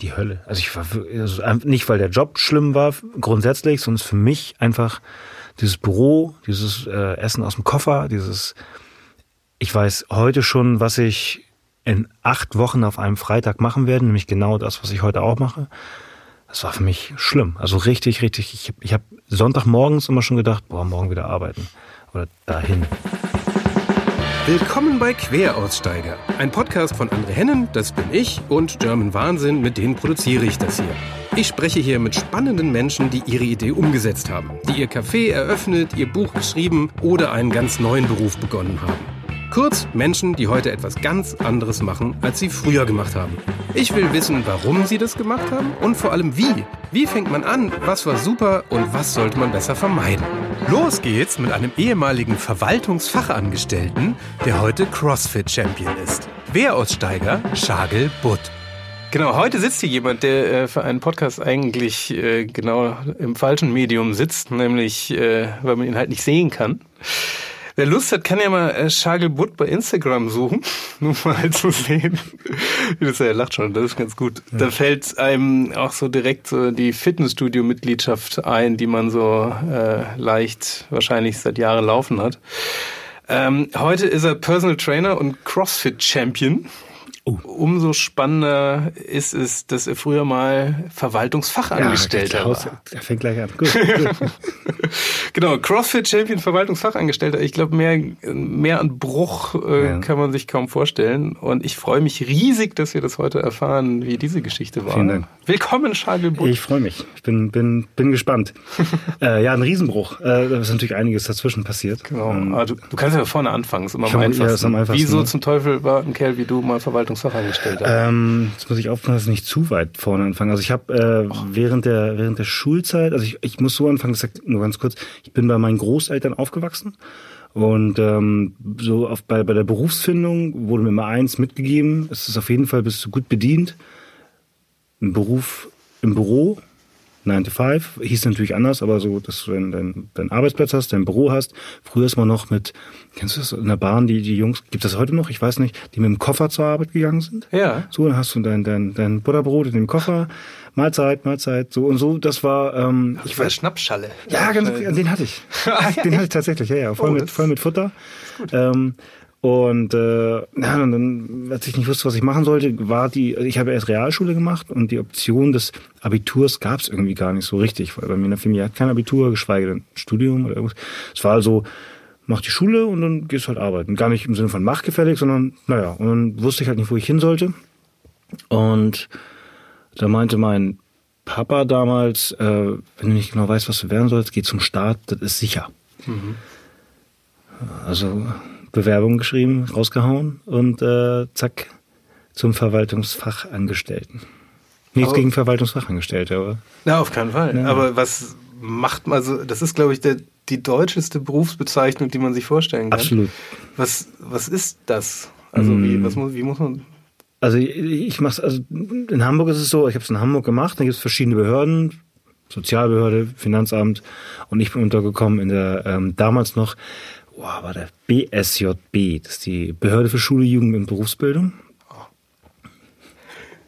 die Hölle. Also ich war also nicht, weil der Job schlimm war grundsätzlich, sondern für mich einfach dieses Büro, dieses äh, Essen aus dem Koffer, dieses ich weiß heute schon, was ich in acht Wochen auf einem Freitag machen werde, nämlich genau das, was ich heute auch mache. Das war für mich schlimm. Also richtig, richtig. Ich, ich habe Sonntagmorgens immer schon gedacht, boah, morgen wieder arbeiten oder dahin. Willkommen bei Queraussteiger, ein Podcast von André Hennen, das bin ich, und German Wahnsinn, mit denen produziere ich das hier. Ich spreche hier mit spannenden Menschen, die ihre Idee umgesetzt haben, die ihr Café eröffnet, ihr Buch geschrieben oder einen ganz neuen Beruf begonnen haben. Kurz Menschen, die heute etwas ganz anderes machen, als sie früher gemacht haben. Ich will wissen, warum sie das gemacht haben und vor allem wie. Wie fängt man an, was war super und was sollte man besser vermeiden. Los geht's mit einem ehemaligen Verwaltungsfachangestellten, der heute CrossFit-Champion ist. Wehraussteiger Schagel Butt. Genau, heute sitzt hier jemand, der äh, für einen Podcast eigentlich äh, genau im falschen Medium sitzt, nämlich äh, weil man ihn halt nicht sehen kann. Wer Lust hat, kann ja mal äh, Schagelbutt bei Instagram suchen, nur mal zu sehen. das, er lacht schon, das ist ganz gut. Ja. Da fällt einem auch so direkt so die Fitnessstudio-Mitgliedschaft ein, die man so äh, leicht wahrscheinlich seit Jahren laufen hat. Ähm, heute ist er Personal Trainer und CrossFit Champion. Oh. Umso spannender ist es, dass er früher mal Verwaltungsfachangestellter ja, war. Er fängt gleich an. Gut. genau, CrossFit Champion Verwaltungsfachangestellter. Ich glaube, mehr, mehr an Bruch äh, ja. kann man sich kaum vorstellen. Und ich freue mich riesig, dass wir das heute erfahren, wie diese Geschichte war. Vielen Dank. Willkommen, Charles Butt. Ich freue mich. Ich bin, bin, bin gespannt. äh, ja, ein Riesenbruch. Äh, da ist natürlich einiges dazwischen passiert. Genau. Ähm, Aber du, du kannst ja vorne anfangen. Ist immer am einfachsten. Ja, am einfachsten. Wieso zum Teufel war ein Kerl wie du mal Verwaltungsfachangestellter? Verwaltungsfachangestellter? Ähm, jetzt muss ich aufpassen, dass ich nicht zu weit vorne anfange. Also ich habe äh, oh. während der während der Schulzeit, also ich, ich muss so anfangen, das nur ganz kurz, ich bin bei meinen Großeltern aufgewachsen. Und ähm, so auf, bei, bei der Berufsfindung wurde mir immer eins mitgegeben, es ist auf jeden Fall, bist du gut bedient. Ein Beruf im Büro 9 to 5, hieß natürlich anders, aber so, dass du deinen dein, dein Arbeitsplatz hast, dein Büro hast. Früher ist man noch mit, kennst du das, in der Bahn, die, die Jungs, gibt das heute noch? Ich weiß nicht, die mit dem Koffer zur Arbeit gegangen sind. Ja. So, dann hast du dein, dein, dein Butterbrot in dem Koffer, Mahlzeit, Mahlzeit, so und so, das war, ähm, ich war Schnappschalle. Ja, ganz, den hatte ich. den hatte ich tatsächlich, ja, ja, voll oh, mit, voll mit Futter. Ähm, und, äh, ja, und dann, als ich nicht wusste, was ich machen sollte, war die, ich habe erst Realschule gemacht und die Option des Abiturs gab es irgendwie gar nicht so richtig, weil bei mir in der Familie hat kein Abitur, geschweige denn Studium oder irgendwas. Es war also, mach die Schule und dann gehst du halt arbeiten. Gar nicht im Sinne von machtgefällig, sondern, naja, und dann wusste ich halt nicht, wo ich hin sollte. Und da meinte mein Papa damals, äh, wenn du nicht genau weißt, was du werden sollst, geh zum Staat, das ist sicher. Mhm. Also Bewerbung geschrieben, rausgehauen und äh, zack zum Verwaltungsfachangestellten. Nichts aber, gegen Verwaltungsfachangestellte, aber. Na, auf keinen Fall. Ja. Aber was macht man so, das ist, glaube ich, der, die deutscheste Berufsbezeichnung, die man sich vorstellen kann. Absolut. Was, was ist das? Also mm. wie, was muss, wie muss man. Also ich, ich mache also in Hamburg ist es so, ich habe es in Hamburg gemacht, da gibt es verschiedene Behörden, Sozialbehörde, Finanzamt und ich bin untergekommen in der ähm, damals noch oh, war der BSJB, das ist die Behörde für Schule, Jugend und Berufsbildung.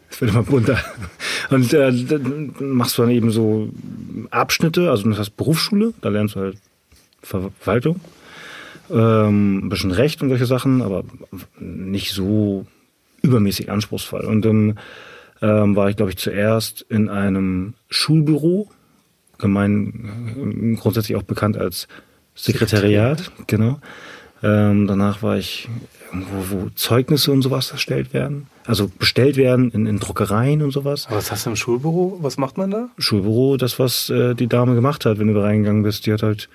Das wird immer bunter. Und äh, dann machst du dann eben so Abschnitte, also das heißt Berufsschule, da lernst du halt Verwaltung, ähm, ein bisschen Recht und solche Sachen, aber nicht so übermäßig anspruchsvoll. Und dann ähm, war ich, glaube ich, zuerst in einem Schulbüro, gemein grundsätzlich auch bekannt als Sekretariat, genau. Ähm, danach war ich irgendwo, wo Zeugnisse und sowas erstellt werden. Also bestellt werden in, in Druckereien und sowas. Aber was hast du im Schulbüro? Was macht man da? Schulbüro, das, was äh, die Dame gemacht hat, wenn du da reingegangen bist. Die hat halt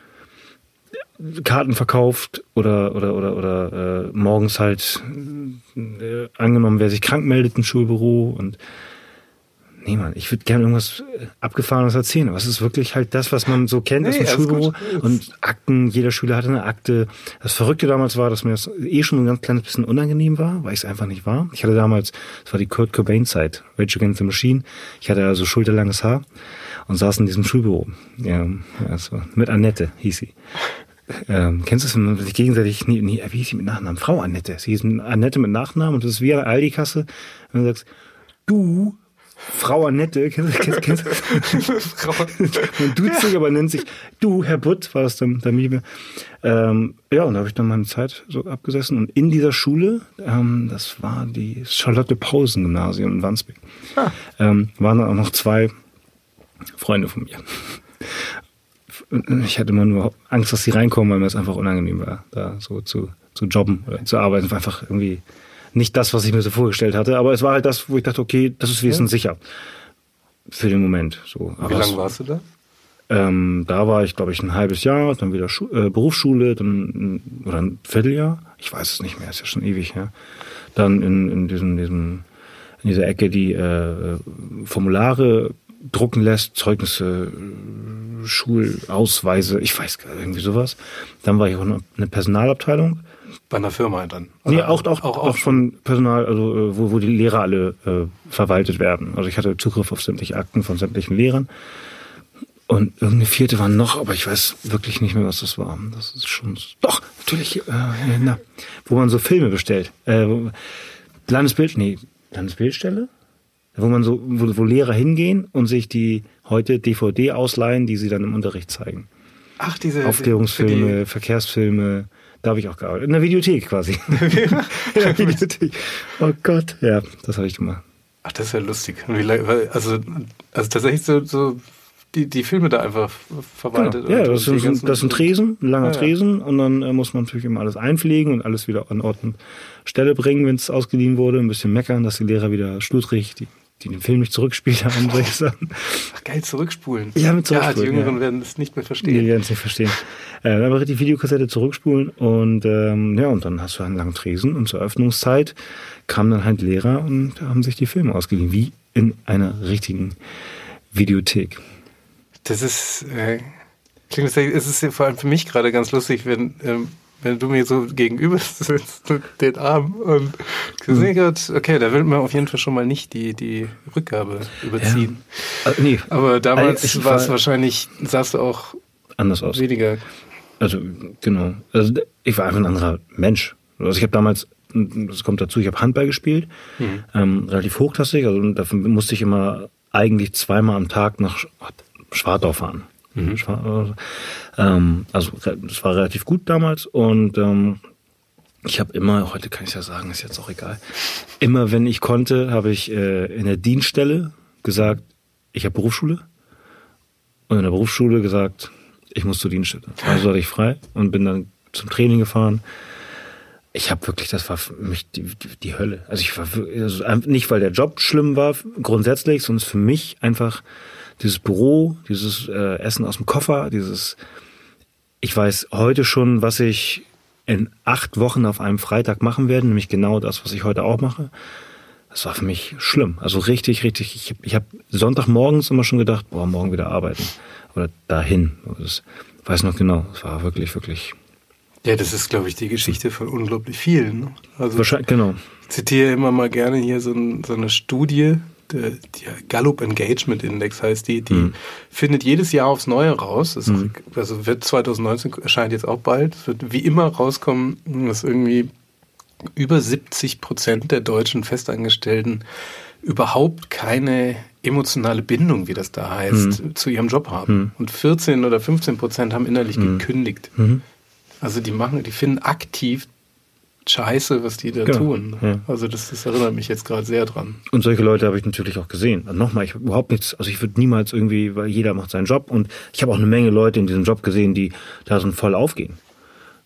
Karten verkauft oder oder oder oder äh, morgens halt äh, angenommen, wer sich krank meldet im Schulbüro und Nee, Mann, ich würde gerne irgendwas äh, Abgefahrenes erzählen, aber es ist wirklich halt das, was man so kennt nee, aus dem Schulbüro. Und Akten, jeder Schüler hatte eine Akte. Das Verrückte damals war, dass mir das eh schon ein ganz kleines bisschen unangenehm war, weil ich es einfach nicht war. Ich hatte damals, das war die Kurt Cobain-Zeit, Rage Against the Machine. Ich hatte also schulterlanges Haar und saß in diesem Schulbüro. Ja, war, mit Annette hieß sie. Ähm, kennst du es, wenn man sich gegenseitig, nie, nie, wie hieß sie mit Nachnamen? Frau Annette. Sie hieß Annette mit Nachnamen und das ist wie eine Aldi-Kasse. Wenn du sagst, du Frau Annette, kennst, kennst, kennst, Frau. Man duzt sich, aber nennt sich du, Herr Butt, war das der, der Mime. Ähm, ja, und da habe ich dann meine Zeit so abgesessen. Und in dieser Schule, ähm, das war die Charlotte Pausen Gymnasium in Wandsbek, ah. ähm, waren dann auch noch zwei Freunde von mir. Ich hatte immer nur Angst, dass sie reinkommen, weil mir es einfach unangenehm war, da so zu, zu jobben oder zu arbeiten. Es war einfach irgendwie nicht das, was ich mir so vorgestellt hatte. Aber es war halt das, wo ich dachte, okay, das ist ja. sicher. Für den Moment. So. Wie lange warst du da? Ähm, da war ich, glaube ich, ein halbes Jahr, dann wieder Schu äh, Berufsschule, dann oder ein Vierteljahr. Ich weiß es nicht mehr, ist ja schon ewig her. Dann in, in diesem, diesem, in dieser Ecke die äh, Formulare drucken lässt, Zeugnisse, Schulausweise, ich weiß gar nicht, irgendwie sowas. Dann war ich auch in einer Personalabteilung. Bei einer Firma dann? Oder nee, auch, auch, auch, auch von Personal, also äh, wo, wo die Lehrer alle äh, verwaltet werden. Also ich hatte Zugriff auf sämtliche Akten von sämtlichen Lehrern. Und irgendeine vierte war noch, aber ich weiß wirklich nicht mehr, was das war. Das ist schon. Doch, natürlich, äh, na, wo man so Filme bestellt. Äh, Landesbild, nee, Landesbildstelle? Wo man so, wo, wo Lehrer hingehen und sich die heute DVD ausleihen, die sie dann im Unterricht zeigen. Ach, diese Aufklärungsfilme, die... Verkehrsfilme. Da habe ich auch gearbeitet. In der Videothek quasi. in der Videothek. Oh Gott, ja, das habe ich gemacht. Ach, das ist ja lustig. Also, also tatsächlich so, so die, die Filme da einfach verwaltet. Genau. Ja, das ist, ein, das ist ein Tresen, ein langer ja, ja. Tresen und dann äh, muss man natürlich immer alles einpflegen und alles wieder an Ort und Stelle bringen, wenn es ausgeliehen wurde. Ein bisschen meckern, dass die Lehrer wieder schludrig die die den Film nicht zurückspielt haben, soll ich sagen. Ach, geil, zurückspulen. Ja, mit zurückspulen. Ja, die Jüngeren ja. werden es nicht mehr verstehen. Die werden es nicht verstehen. Äh, dann aber die Videokassette zurückspulen und ähm, ja, und dann hast du einen langen Tresen und zur Öffnungszeit kamen dann halt Lehrer und haben sich die Filme ausgeliehen, wie in einer richtigen Videothek. Das ist, äh, klingt, es ist vor allem für mich gerade ganz lustig, wenn ähm, wenn du mir so gegenüber sitzt mit den Arm und gesehen mhm. hast, okay, da will man auf jeden Fall schon mal nicht die, die Rückgabe überziehen. Ja. Also, nee. Aber damals war es wahrscheinlich, sahst du auch anders aus. Weniger. Also, genau. Also, ich war einfach ein anderer Mensch. Also, ich habe damals, das kommt dazu, ich habe Handball gespielt, mhm. ähm, relativ hochklassig, also dafür musste ich immer eigentlich zweimal am Tag nach Schwartau fahren. Mhm. Ähm, also das war relativ gut damals und ähm, ich habe immer, heute kann ich ja sagen, ist jetzt auch egal, immer wenn ich konnte, habe ich äh, in der Dienststelle gesagt, ich habe Berufsschule und in der Berufsschule gesagt, ich muss zur Dienststelle. Also hatte ich frei und bin dann zum Training gefahren. Ich habe wirklich, das war für mich die, die, die Hölle. Also ich war also nicht, weil der Job schlimm war grundsätzlich, sondern für mich einfach dieses Büro, dieses äh, Essen aus dem Koffer, dieses, ich weiß heute schon, was ich in acht Wochen auf einem Freitag machen werde, nämlich genau das, was ich heute auch mache. Das war für mich schlimm. Also richtig, richtig. Ich, ich habe Sonntagmorgens immer schon gedacht, boah, morgen wieder arbeiten. Oder dahin. Das weiß noch genau. Es war wirklich, wirklich. Ja, das ist, glaube ich, die Geschichte von unglaublich vielen. Ne? Also, Wahrscheinlich, genau. Ich zitiere immer mal gerne hier so, ein, so eine Studie, der, der Gallup Engagement Index heißt die, die mhm. findet jedes Jahr aufs Neue raus. Das mhm. Also wird 2019 erscheint jetzt auch bald. Es wird wie immer rauskommen, dass irgendwie über 70 Prozent der deutschen Festangestellten überhaupt keine emotionale Bindung, wie das da heißt, mhm. zu ihrem Job haben. Mhm. Und 14 oder 15 Prozent haben innerlich mhm. gekündigt. Mhm. Also die machen, die finden aktiv scheiße, was die da genau. tun. Ja. Also das, das, erinnert mich jetzt gerade sehr dran. Und solche Leute habe ich natürlich auch gesehen. Und nochmal, ich habe überhaupt nichts, also ich würde niemals irgendwie, weil jeder macht seinen Job und ich habe auch eine Menge Leute in diesem Job gesehen, die da so voll aufgehen.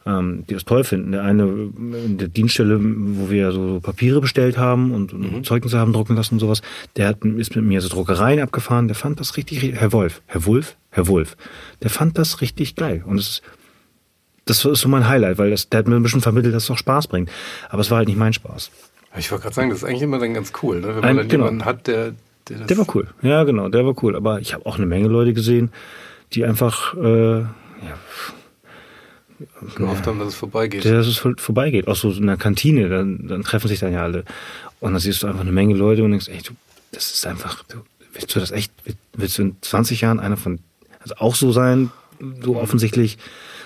Ähm, die das toll finden. Der eine in der Dienststelle, wo wir so Papiere bestellt haben und, mhm. Zeugnisse haben drucken lassen und sowas, der hat, ist mit mir so Druckereien abgefahren, der fand das richtig, Herr Wolf, Herr Wolf, Herr Wolf, der fand das richtig geil. Und es ist das ist so mein Highlight, weil das, der hat mir ein bisschen vermittelt, dass es auch Spaß bringt. Aber es war halt nicht mein Spaß. Ich wollte gerade sagen, das ist eigentlich immer dann ganz cool, ne? wenn man ein, dann genau. jemanden hat, der, der das Der war cool, ja genau, der war cool. Aber ich habe auch eine Menge Leute gesehen, die einfach äh, ja, gehofft haben, dass es vorbeigeht. Dass es vorbeigeht. Auch so in der Kantine, dann, dann treffen sich dann ja alle. Und dann siehst du einfach eine Menge Leute und denkst, ey, du, das ist einfach, du, willst du das echt, willst du in 20 Jahren einer von, also auch so sein, so offensichtlich,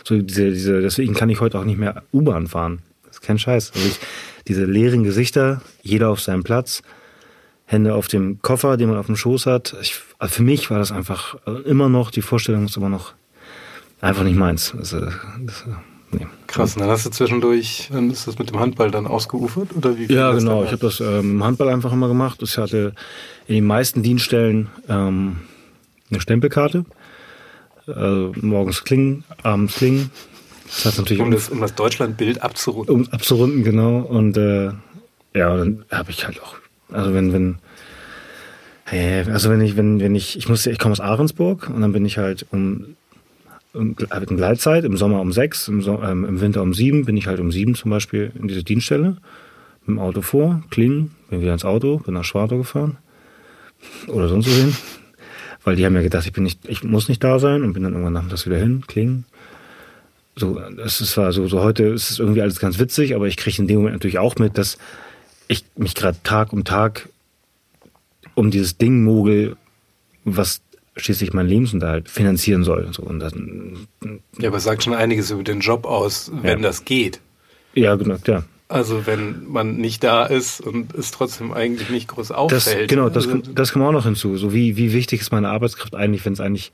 so diese, diese, deswegen kann ich heute auch nicht mehr U-Bahn fahren. Das ist kein Scheiß. Also ich, diese leeren Gesichter, jeder auf seinem Platz. Hände auf dem Koffer, den man auf dem Schoß hat. Ich, also für mich war das einfach also immer noch, die Vorstellung ist immer noch einfach nicht meins. Also, das, nee. Krass, und dann hast du zwischendurch, dann ist das mit dem Handball dann ausgeufert? Oder wie ja, genau. Ich habe das ähm, im Handball einfach immer gemacht. Ich hatte in den meisten Dienststellen ähm, eine Stempelkarte. Also morgens klingen, abends klingen. Das heißt natürlich um, das, um das Deutschlandbild abzurunden. Um abzurunden, genau. Und äh, ja, dann habe ich halt auch also wenn, wenn, also wenn ich, wenn, wenn ich, ich musste, ich komme aus Ahrensburg und dann bin ich halt um, um in Gleitzeit, im Sommer um sechs, im, so ähm, im Winter um sieben, bin ich halt um sieben zum Beispiel in diese Dienststelle, mit dem Auto vor, klingen, bin wieder ins Auto, bin nach Schwartau gefahren. Oder sonst wohin, weil die haben ja gedacht, ich bin nicht, ich muss nicht da sein und bin dann irgendwann nachmittags wieder hin, klingen. So, das ist zwar so, so heute ist es irgendwie alles ganz witzig, aber ich kriege in dem Moment natürlich auch mit, dass ich mich gerade Tag um Tag um dieses Ding mogel, was schließlich mein Lebensunterhalt finanzieren soll. So, und dann, ja, aber sagt schon einiges über den Job aus, wenn ja. das geht. Ja, genau, ja. Also wenn man nicht da ist und es trotzdem eigentlich nicht groß auffällt. Das, genau, das, das kommt auch noch hinzu. So wie, wie wichtig ist meine Arbeitskraft eigentlich, wenn es eigentlich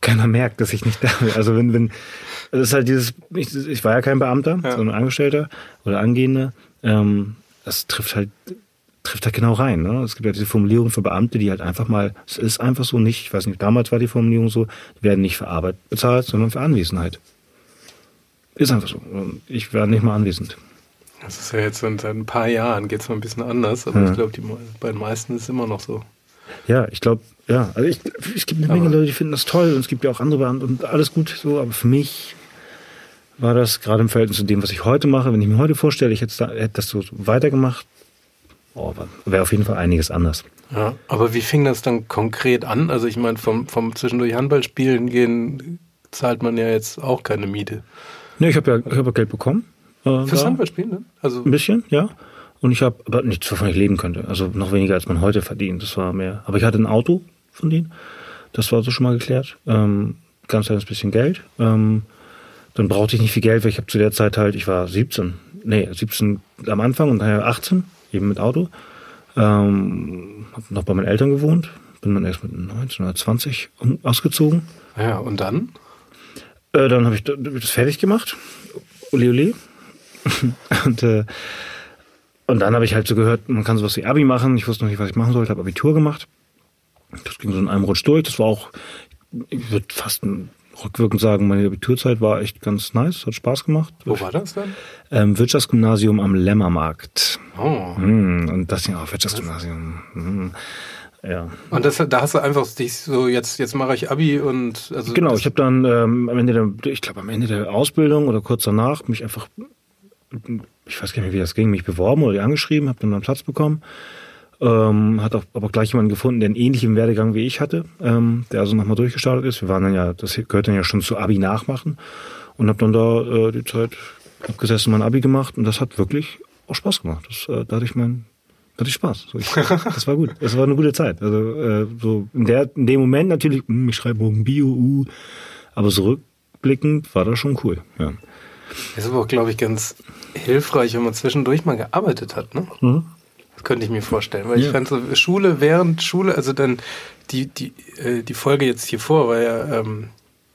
keiner merkt, dass ich nicht da bin. Also wenn, wenn, das ist halt dieses, ich, ich war ja kein Beamter, ja. sondern Angestellter oder Angehender. Ähm, das trifft halt trifft halt genau rein. Ne? Es gibt ja diese Formulierung für Beamte, die halt einfach mal, es ist einfach so nicht, ich weiß nicht, damals war die Formulierung so, die werden nicht für Arbeit bezahlt, sondern für Anwesenheit. Ist einfach so. Ich werde nicht mal anwesend. Das ist ja jetzt seit ein paar Jahren, geht es mal ein bisschen anders, aber ja. ich glaube, bei den meisten ist es immer noch so. Ja, ich glaube, ja, also ich, es gibt eine Menge Leute, die finden das toll und es gibt ja auch andere Beamte und alles gut so, aber für mich war das gerade im Verhältnis zu dem, was ich heute mache. Wenn ich mir heute vorstelle, ich hätte, hätte das so weitergemacht, oh, wäre auf jeden Fall einiges anders. Ja, aber wie fing das dann konkret an? Also ich meine, vom, vom zwischendurch Handballspielen gehen zahlt man ja jetzt auch keine Miete. Nee, ich habe ja ich hab Geld bekommen. Äh, Fürs Handballspielen, ne? Also ein bisschen, ja. Und ich habe aber nichts, wovon ich leben könnte. Also noch weniger, als man heute verdient. Das war mehr. Aber ich hatte ein Auto von denen. Das war so schon mal geklärt. Ähm, ganz kleines bisschen Geld. Ähm, dann brauchte ich nicht viel Geld, weil ich habe zu der Zeit halt, ich war 17, nee, 17 am Anfang und daher 18, eben mit Auto. Ähm, habe noch bei meinen Eltern gewohnt, bin dann erst mit 19 oder 20 ausgezogen. Ja, und dann? Äh, dann habe ich das fertig gemacht. Uli Uli. und, äh, und dann habe ich halt so gehört, man kann sowas wie Abi machen. Ich wusste noch nicht, was ich machen sollte, habe Abitur gemacht. Das ging so in einem Rutsch durch. Das war auch, ich würde fast ein rückwirkend sagen, meine Abiturzeit war echt ganz nice, hat Spaß gemacht. Wo war das dann? Ähm, Wirtschaftsgymnasium am Lämmermarkt. Oh. Hm, und das ja auch Wirtschaftsgymnasium. Hm. Ja. Und das, da hast du einfach dich so, jetzt, jetzt mache ich Abi und also. Genau, ich habe dann ähm, am Ende der, ich glaube am Ende der Ausbildung oder kurz danach mich einfach, ich weiß gar nicht mehr, wie das ging, mich beworben oder angeschrieben, habe dann einen Platz bekommen. Ähm, hat auch, aber gleich jemanden gefunden, der einen ähnlichen Werdegang wie ich hatte, ähm, der also nochmal durchgestartet ist. Wir waren dann ja, das gehört dann ja schon zu Abi nachmachen und habe dann da äh, die Zeit abgesessen, mein Abi gemacht und das hat wirklich auch Spaß gemacht. Das, äh, da hatte ich mein, hatte ich Spaß. So, ich, das war gut. Das war eine gute Zeit. Also äh, so in der in dem Moment natürlich, mh, hm, ich schreibe morgen Bio, uh, aber zurückblickend war das schon cool. Ja. Das ist aber auch, glaube ich, ganz hilfreich, wenn man zwischendurch mal gearbeitet hat, ne? Mhm könnte ich mir vorstellen. Weil ja. ich fand so Schule während Schule, also dann die, die, äh, die Folge jetzt hier vor, war ja ähm,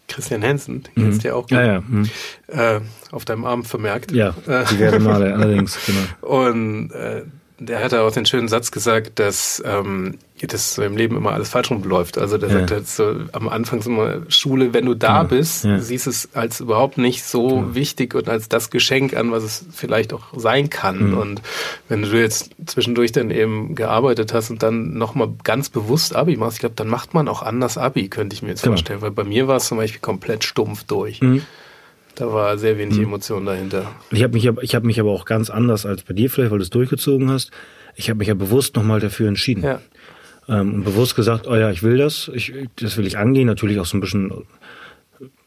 Christian Hansen, den mhm. kennst du ja auch gut, ja, ja. Mhm. Äh, auf deinem Arm vermerkt. Ja, äh, diverse Male allerdings, genau. Und äh, der hat auch den schönen Satz gesagt, dass ähm, das so im Leben immer alles falsch rumläuft. Also der ja. sagt halt so am Anfang so immer Schule, wenn du da ja. bist, ja. siehst es als überhaupt nicht so wichtig und als das Geschenk an, was es vielleicht auch sein kann. Mhm. Und wenn du jetzt zwischendurch dann eben gearbeitet hast und dann nochmal ganz bewusst Abi machst, ich glaube, dann macht man auch anders Abi, könnte ich mir jetzt genau. vorstellen. Weil bei mir war es zum Beispiel komplett stumpf durch. Mhm. Da war sehr wenig mhm. Emotion dahinter. Ich habe mich, ich hab mich aber auch ganz anders als bei dir vielleicht, weil du es durchgezogen hast. Ich habe mich ja bewusst nochmal dafür entschieden. Ja. Ähm, und bewusst gesagt, oh ja, ich will das, ich, das will ich angehen. Natürlich auch so ein bisschen,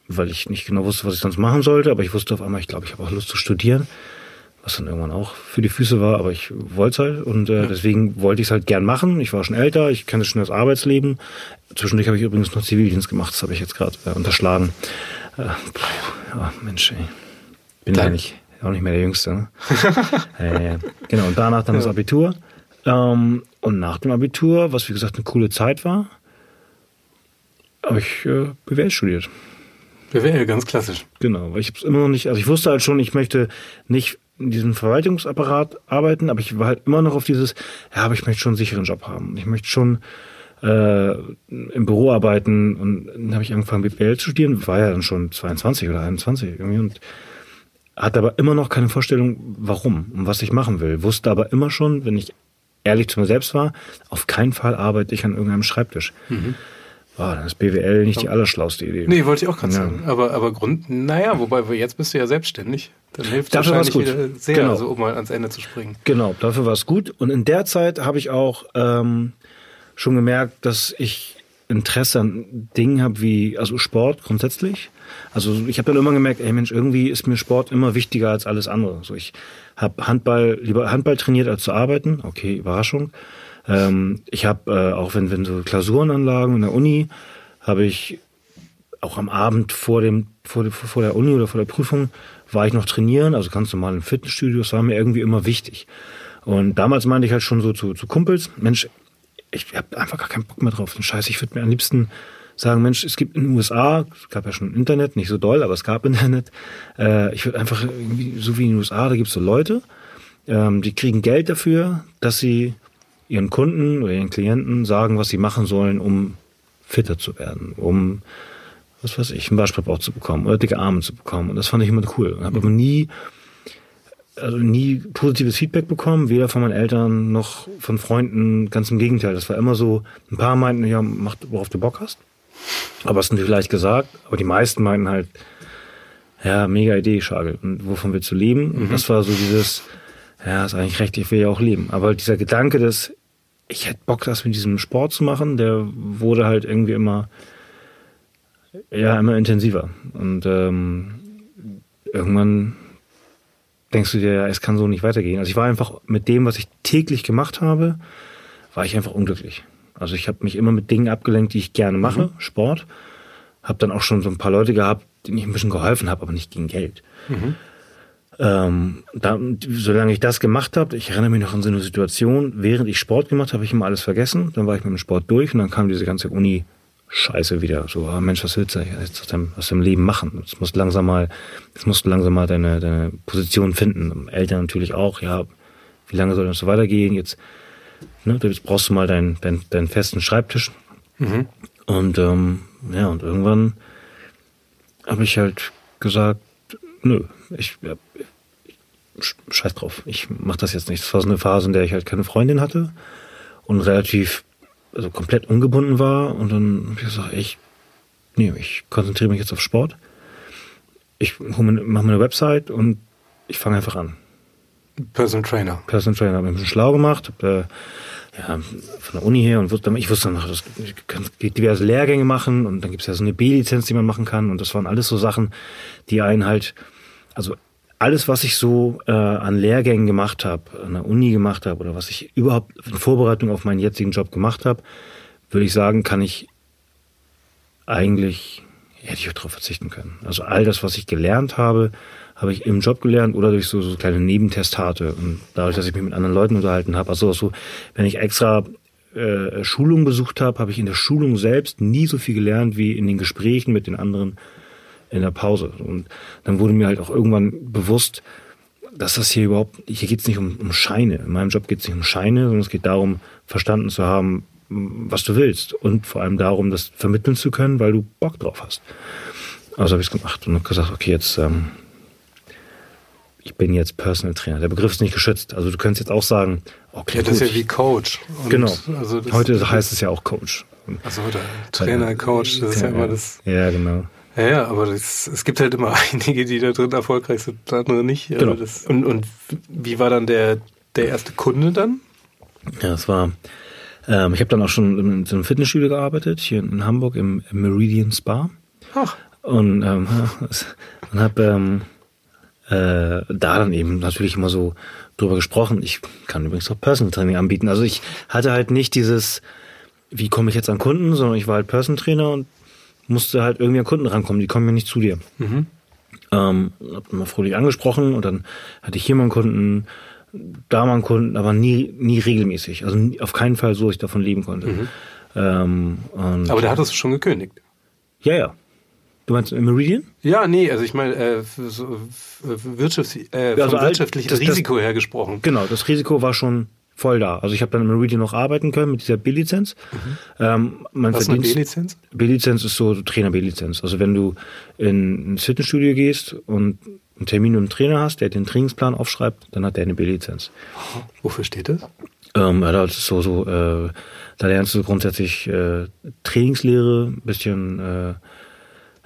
weil ich nicht genau wusste, was ich sonst machen sollte, aber ich wusste auf einmal, ich glaube, ich habe auch Lust zu studieren. Was dann irgendwann auch für die Füße war, aber ich wollte es halt und äh, deswegen wollte ich es halt gern machen. Ich war schon älter, ich kenne schon das Arbeitsleben. Zwischendurch habe ich übrigens noch Zivildienst gemacht, das habe ich jetzt gerade äh, unterschlagen. Äh, oh, Mensch, ey. Bin ja nicht, auch nicht mehr der Jüngste. Ne? äh, genau, und danach dann das Abitur. Ähm, und nach dem Abitur, was wie gesagt eine coole Zeit war, habe ich äh, BWL studiert. BWL, ganz klassisch. Genau, weil ich es immer noch nicht, also ich wusste halt schon, ich möchte nicht in diesem Verwaltungsapparat arbeiten, aber ich war halt immer noch auf dieses, ja, aber ich möchte schon einen sicheren Job haben. Ich möchte schon äh, im Büro arbeiten und dann habe ich angefangen BWL zu studieren, war ja dann schon 22 oder 21 irgendwie und hatte aber immer noch keine Vorstellung, warum und was ich machen will. Wusste aber immer schon, wenn ich ehrlich zu mir selbst war, auf keinen Fall arbeite ich an irgendeinem Schreibtisch. Mhm. Oh, dann ist BWL nicht die allerschlauste Idee. Nee, wollte ich auch gerade ja. sagen. Aber, aber Grund, naja, wobei jetzt bist du ja selbstständig. Dann hilft dafür wahrscheinlich gut. wieder sehr, genau. also, um mal ans Ende zu springen. Genau, dafür war es gut. Und in der Zeit habe ich auch ähm, schon gemerkt, dass ich Interesse an Dingen habe wie, also Sport grundsätzlich. Also ich habe dann immer gemerkt, ey Mensch, irgendwie ist mir Sport immer wichtiger als alles andere. So ich habe Handball lieber Handball trainiert als zu arbeiten. Okay, Überraschung. Ähm, ich habe äh, auch wenn wenn so Klausurenanlagen in der Uni habe ich auch am Abend vor dem vor, vor der Uni oder vor der Prüfung war ich noch trainieren, also ganz normal im Fitnessstudio. Das war mir irgendwie immer wichtig. Und damals meinte ich halt schon so zu, zu Kumpels, Mensch, ich habe einfach gar keinen Bock mehr drauf. Den Scheiß, ich würde mir am liebsten sagen, Mensch, es gibt in den USA, es gab ja schon Internet, nicht so doll, aber es gab Internet. Äh, ich würde einfach, irgendwie, so wie in den USA, da gibt es so Leute, ähm, die kriegen Geld dafür, dass sie ihren Kunden oder ihren Klienten sagen, was sie machen sollen, um fitter zu werden, um was weiß ich, einen Waschbrettbauch zu bekommen oder dicke Arme zu bekommen. Und das fand ich immer cool. Und habe aber nie, also nie positives Feedback bekommen, weder von meinen Eltern noch von Freunden. Ganz im Gegenteil. Das war immer so, ein paar meinten, ja, mach, worauf du Bock hast. Aber es ist natürlich leicht gesagt, aber die meisten meinten halt, ja, mega Idee, Schagel. Und wovon willst du leben? Und mhm. das war so dieses, ja, ist eigentlich recht, ich will ja auch leben. Aber dieser Gedanke, dass ich hätte Bock, das mit diesem Sport zu machen, der wurde halt irgendwie immer, ja, immer intensiver. Und ähm, irgendwann denkst du dir, es kann so nicht weitergehen. Also ich war einfach mit dem, was ich täglich gemacht habe, war ich einfach unglücklich. Also ich habe mich immer mit Dingen abgelenkt, die ich gerne mache, mhm. Sport. Habe dann auch schon so ein paar Leute gehabt, denen ich ein bisschen geholfen habe, aber nicht gegen Geld. Mhm. Ähm, da, solange ich das gemacht habe, ich erinnere mich noch an so eine Situation, während ich Sport gemacht habe, habe ich immer alles vergessen. Dann war ich mit dem Sport durch und dann kam diese ganze Uni Scheiße wieder. So, ah, Mensch, was willst du jetzt aus deinem, aus deinem Leben machen? Jetzt musst du langsam mal, jetzt musst du langsam mal deine, deine Position finden. Eltern natürlich auch, ja, wie lange soll das so weitergehen? Jetzt, ne, jetzt brauchst du mal deinen, deinen, deinen festen Schreibtisch. Mhm. Und ähm, ja, und irgendwann habe ich halt gesagt, nö, ich, ja, scheiß drauf, ich mach das jetzt nicht. Das war so eine Phase, in der ich halt keine Freundin hatte und relativ also komplett ungebunden war. Und dann habe ich gesagt, ich, nee, ich konzentriere mich jetzt auf Sport. Ich mache mir eine Website und ich fange einfach an. Personal Trainer. Personal Trainer. Habe mich ein bisschen schlau gemacht, habe äh, ja, von der Uni her und wusste, ich wusste dann, dass ich diverse Lehrgänge machen und dann gibt es ja so eine B-Lizenz, die man machen kann und das waren alles so Sachen, die einen halt, also alles, was ich so äh, an Lehrgängen gemacht habe, an der Uni gemacht habe oder was ich überhaupt in Vorbereitung auf meinen jetzigen Job gemacht habe, würde ich sagen, kann ich eigentlich, hätte ich auch darauf verzichten können. Also all das, was ich gelernt habe, habe ich im Job gelernt oder durch so, so kleine Nebentestate und dadurch, dass ich mich mit anderen Leuten unterhalten habe. Also so, wenn ich extra äh, Schulung besucht habe, habe ich in der Schulung selbst nie so viel gelernt wie in den Gesprächen mit den anderen in der Pause. Und dann wurde mir halt auch irgendwann bewusst, dass das hier überhaupt, hier geht es nicht um, um Scheine. In meinem Job geht es nicht um Scheine, sondern es geht darum, verstanden zu haben, was du willst. Und vor allem darum, das vermitteln zu können, weil du Bock drauf hast. Also habe ich es gemacht und habe gesagt, okay, jetzt, ähm, ich bin jetzt Personal Trainer. Der Begriff ist nicht geschützt. Also du könntest jetzt auch sagen, okay, ja, das gut. ist ja wie Coach. Und genau. Also Heute heißt es ja auch Coach. Also der Trainer, Coach, das ist ja immer das. Ja, genau. Ja, ja, aber das, es gibt halt immer einige, die da drin erfolgreich sind, andere nicht. Also genau. Das, und, und wie war dann der, der erste Kunde dann? Ja, es war, ähm, ich habe dann auch schon in so einem Fitnessstudio gearbeitet, hier in Hamburg im, im Meridian Spa. Ach. Und, ähm, und habe ähm, äh, da dann eben natürlich immer so drüber gesprochen. Ich kann übrigens auch Personal Training anbieten. Also ich hatte halt nicht dieses, wie komme ich jetzt an Kunden, sondern ich war halt Personal Trainer und musste halt irgendwie an Kunden rankommen, die kommen ja nicht zu dir. Mhm. Ähm, hab mal fröhlich angesprochen und dann hatte ich hier mal einen Kunden, da mal einen Kunden, aber nie, nie regelmäßig. Also auf keinen Fall so, dass ich davon leben konnte. Mhm. Ähm, aber da hattest du schon gekündigt. Ja, ja. Du meinst Meridian? Ja, nee, also ich meine, äh, so, wirtschafts äh, also wirtschaftliches Risiko das, her gesprochen. Genau, das Risiko war schon voll da. Also ich habe dann im Meridian noch arbeiten können mit dieser B-Lizenz. Mhm. Ähm, Was ist eine B-Lizenz? B-Lizenz ist so Trainer B-Lizenz. Also wenn du in ein Fitnessstudio gehst und einen Termin mit einem Trainer hast, der den Trainingsplan aufschreibt, dann hat der eine B-Lizenz. Wofür steht das? Ähm, ja, das ist so, so äh, da lernst du grundsätzlich äh, Trainingslehre, ein bisschen äh,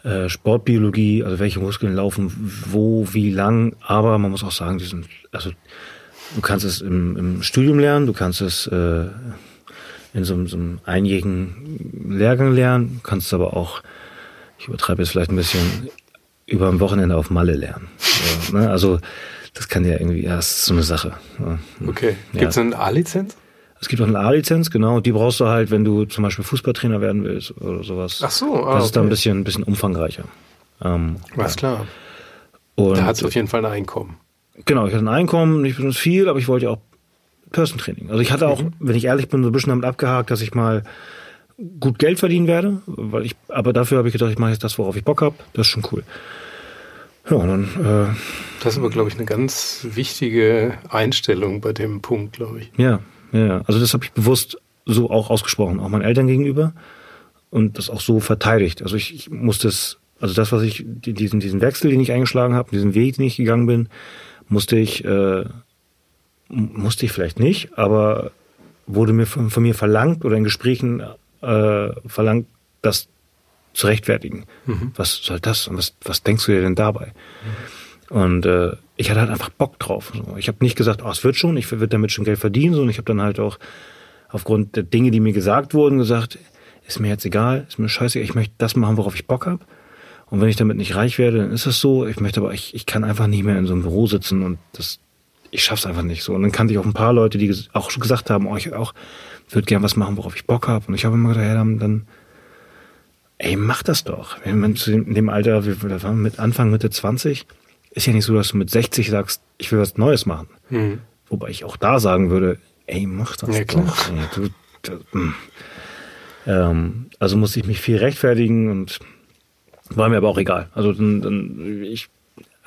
äh, Sportbiologie, also welche Muskeln laufen wo, wie lang, aber man muss auch sagen, die sind, also du kannst es im, im Studium lernen, du kannst es äh, in so, so einem einjährigen Lehrgang lernen, du kannst es aber auch, ich übertreibe jetzt vielleicht ein bisschen, über ein Wochenende auf Malle lernen. So, ne? Also das kann ja irgendwie, ja, das ist so eine Sache. Ja. Okay. Gibt es eine A-Lizenz? Es gibt auch eine A-Lizenz, genau. Die brauchst du halt, wenn du zum Beispiel Fußballtrainer werden willst oder sowas. Ach so, ah, Das ist okay. dann ein bisschen, ein bisschen umfangreicher. Ähm, Was ja. klar. Und da hat auf jeden Fall ein Einkommen. Genau, ich hatte ein Einkommen, nicht besonders viel, aber ich wollte auch Person Training. Also ich hatte auch, mhm. wenn ich ehrlich bin, so ein bisschen damit abgehakt, dass ich mal gut Geld verdienen werde, weil ich, aber dafür habe ich gedacht, ich mache jetzt das, worauf ich Bock habe. Das ist schon cool. Ja, und dann. Äh, das ist aber, glaube ich, eine ganz wichtige Einstellung bei dem Punkt, glaube ich. Ja, ja. Also das habe ich bewusst so auch ausgesprochen, auch meinen Eltern gegenüber und das auch so verteidigt. Also ich, ich musste es, also das, was ich, diesen, diesen Wechsel, den ich eingeschlagen habe, diesen Weg, den ich gegangen bin, musste ich, äh, musste ich vielleicht nicht, aber wurde mir von, von mir verlangt oder in Gesprächen äh, verlangt, das zu rechtfertigen. Mhm. Was soll das? Und was, was denkst du dir denn dabei? Mhm. Und äh, ich hatte halt einfach Bock drauf. Ich habe nicht gesagt, oh, es wird schon, ich würde damit schon Geld verdienen, sondern ich habe dann halt auch aufgrund der Dinge, die mir gesagt wurden, gesagt, ist mir jetzt egal, ist mir scheiße, ich möchte das machen, worauf ich Bock habe. Und wenn ich damit nicht reich werde, dann ist es so. Ich möchte aber, ich, ich kann einfach nicht mehr in so einem Büro sitzen und das, ich schaff's einfach nicht so. Und dann kannte ich auch ein paar Leute, die auch schon gesagt haben, oh, ich auch würde gern was machen, worauf ich Bock habe. Und ich habe immer gedacht, ja, dann, dann, ey, mach das doch. Wenn man zu dem Alter, wir waren mit Anfang, Mitte 20, ist ja nicht so, dass du mit 60 sagst, ich will was Neues machen. Mhm. Wobei ich auch da sagen würde, ey, mach das ja, doch. Ey, du, du, hm. ähm, also musste ich mich viel rechtfertigen und war mir aber auch egal. Also dann, dann, ich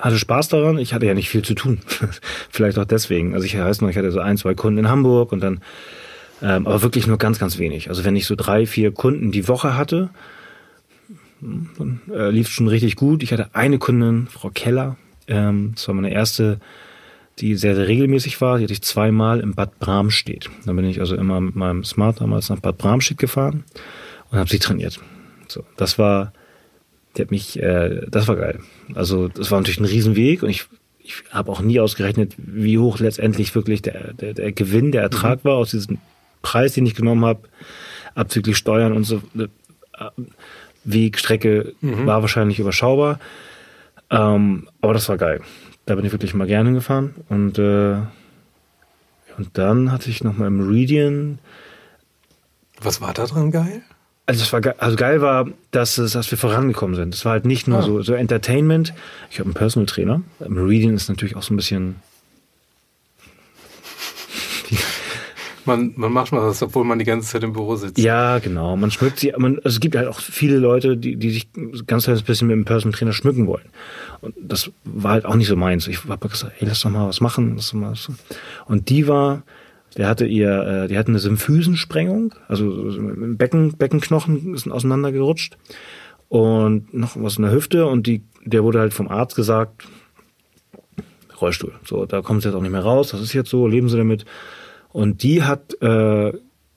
hatte Spaß daran. Ich hatte ja nicht viel zu tun. Vielleicht auch deswegen. Also ich weiß noch, ich hatte so ein, zwei Kunden in Hamburg und dann, ähm, aber wirklich nur ganz, ganz wenig. Also wenn ich so drei, vier Kunden die Woche hatte, hm, dann äh, lief es schon richtig gut. Ich hatte eine Kundin, Frau Keller. Ähm, das war meine erste, die sehr, sehr regelmäßig war. Die hatte ich zweimal im Bad Bramstedt. Da bin ich also immer mit meinem Smart damals nach Bad Bramstedt gefahren und habe sie trainiert. So, das war die hat mich, äh, das war geil. Also das war natürlich ein Riesenweg und ich, ich habe auch nie ausgerechnet, wie hoch letztendlich wirklich der, der, der Gewinn, der Ertrag mhm. war aus diesem Preis, den ich genommen habe, abzüglich Steuern und so. Äh, Wegstrecke mhm. war wahrscheinlich überschaubar. Ähm, aber das war geil. Da bin ich wirklich mal gerne gefahren. Und, äh, und dann hatte ich nochmal im Meridian. Was war da dran geil? Also, es war ge also geil war, dass, es, dass wir vorangekommen sind. Es war halt nicht nur ah. so, so Entertainment. Ich habe einen Personal Trainer. Meridian ist natürlich auch so ein bisschen. Man, man macht mal das, obwohl man die ganze Zeit im Büro sitzt. Ja, genau. Man schmückt sie. Man, also es gibt halt auch viele Leute, die, die sich ganz ein bisschen mit dem Personal Trainer schmücken wollen. Und das war halt auch nicht so meins. Ich habe gesagt, ey, lass doch mal was machen. Lass doch mal was. Und die war, der hatte ihr, äh, die hatten eine Symphysensprengung, also Becken, Beckenknochen sind auseinandergerutscht und noch was in der Hüfte und die, der wurde halt vom Arzt gesagt, Rollstuhl. So, da kommen sie jetzt auch nicht mehr raus, das ist jetzt so, leben sie damit. Und die hat äh,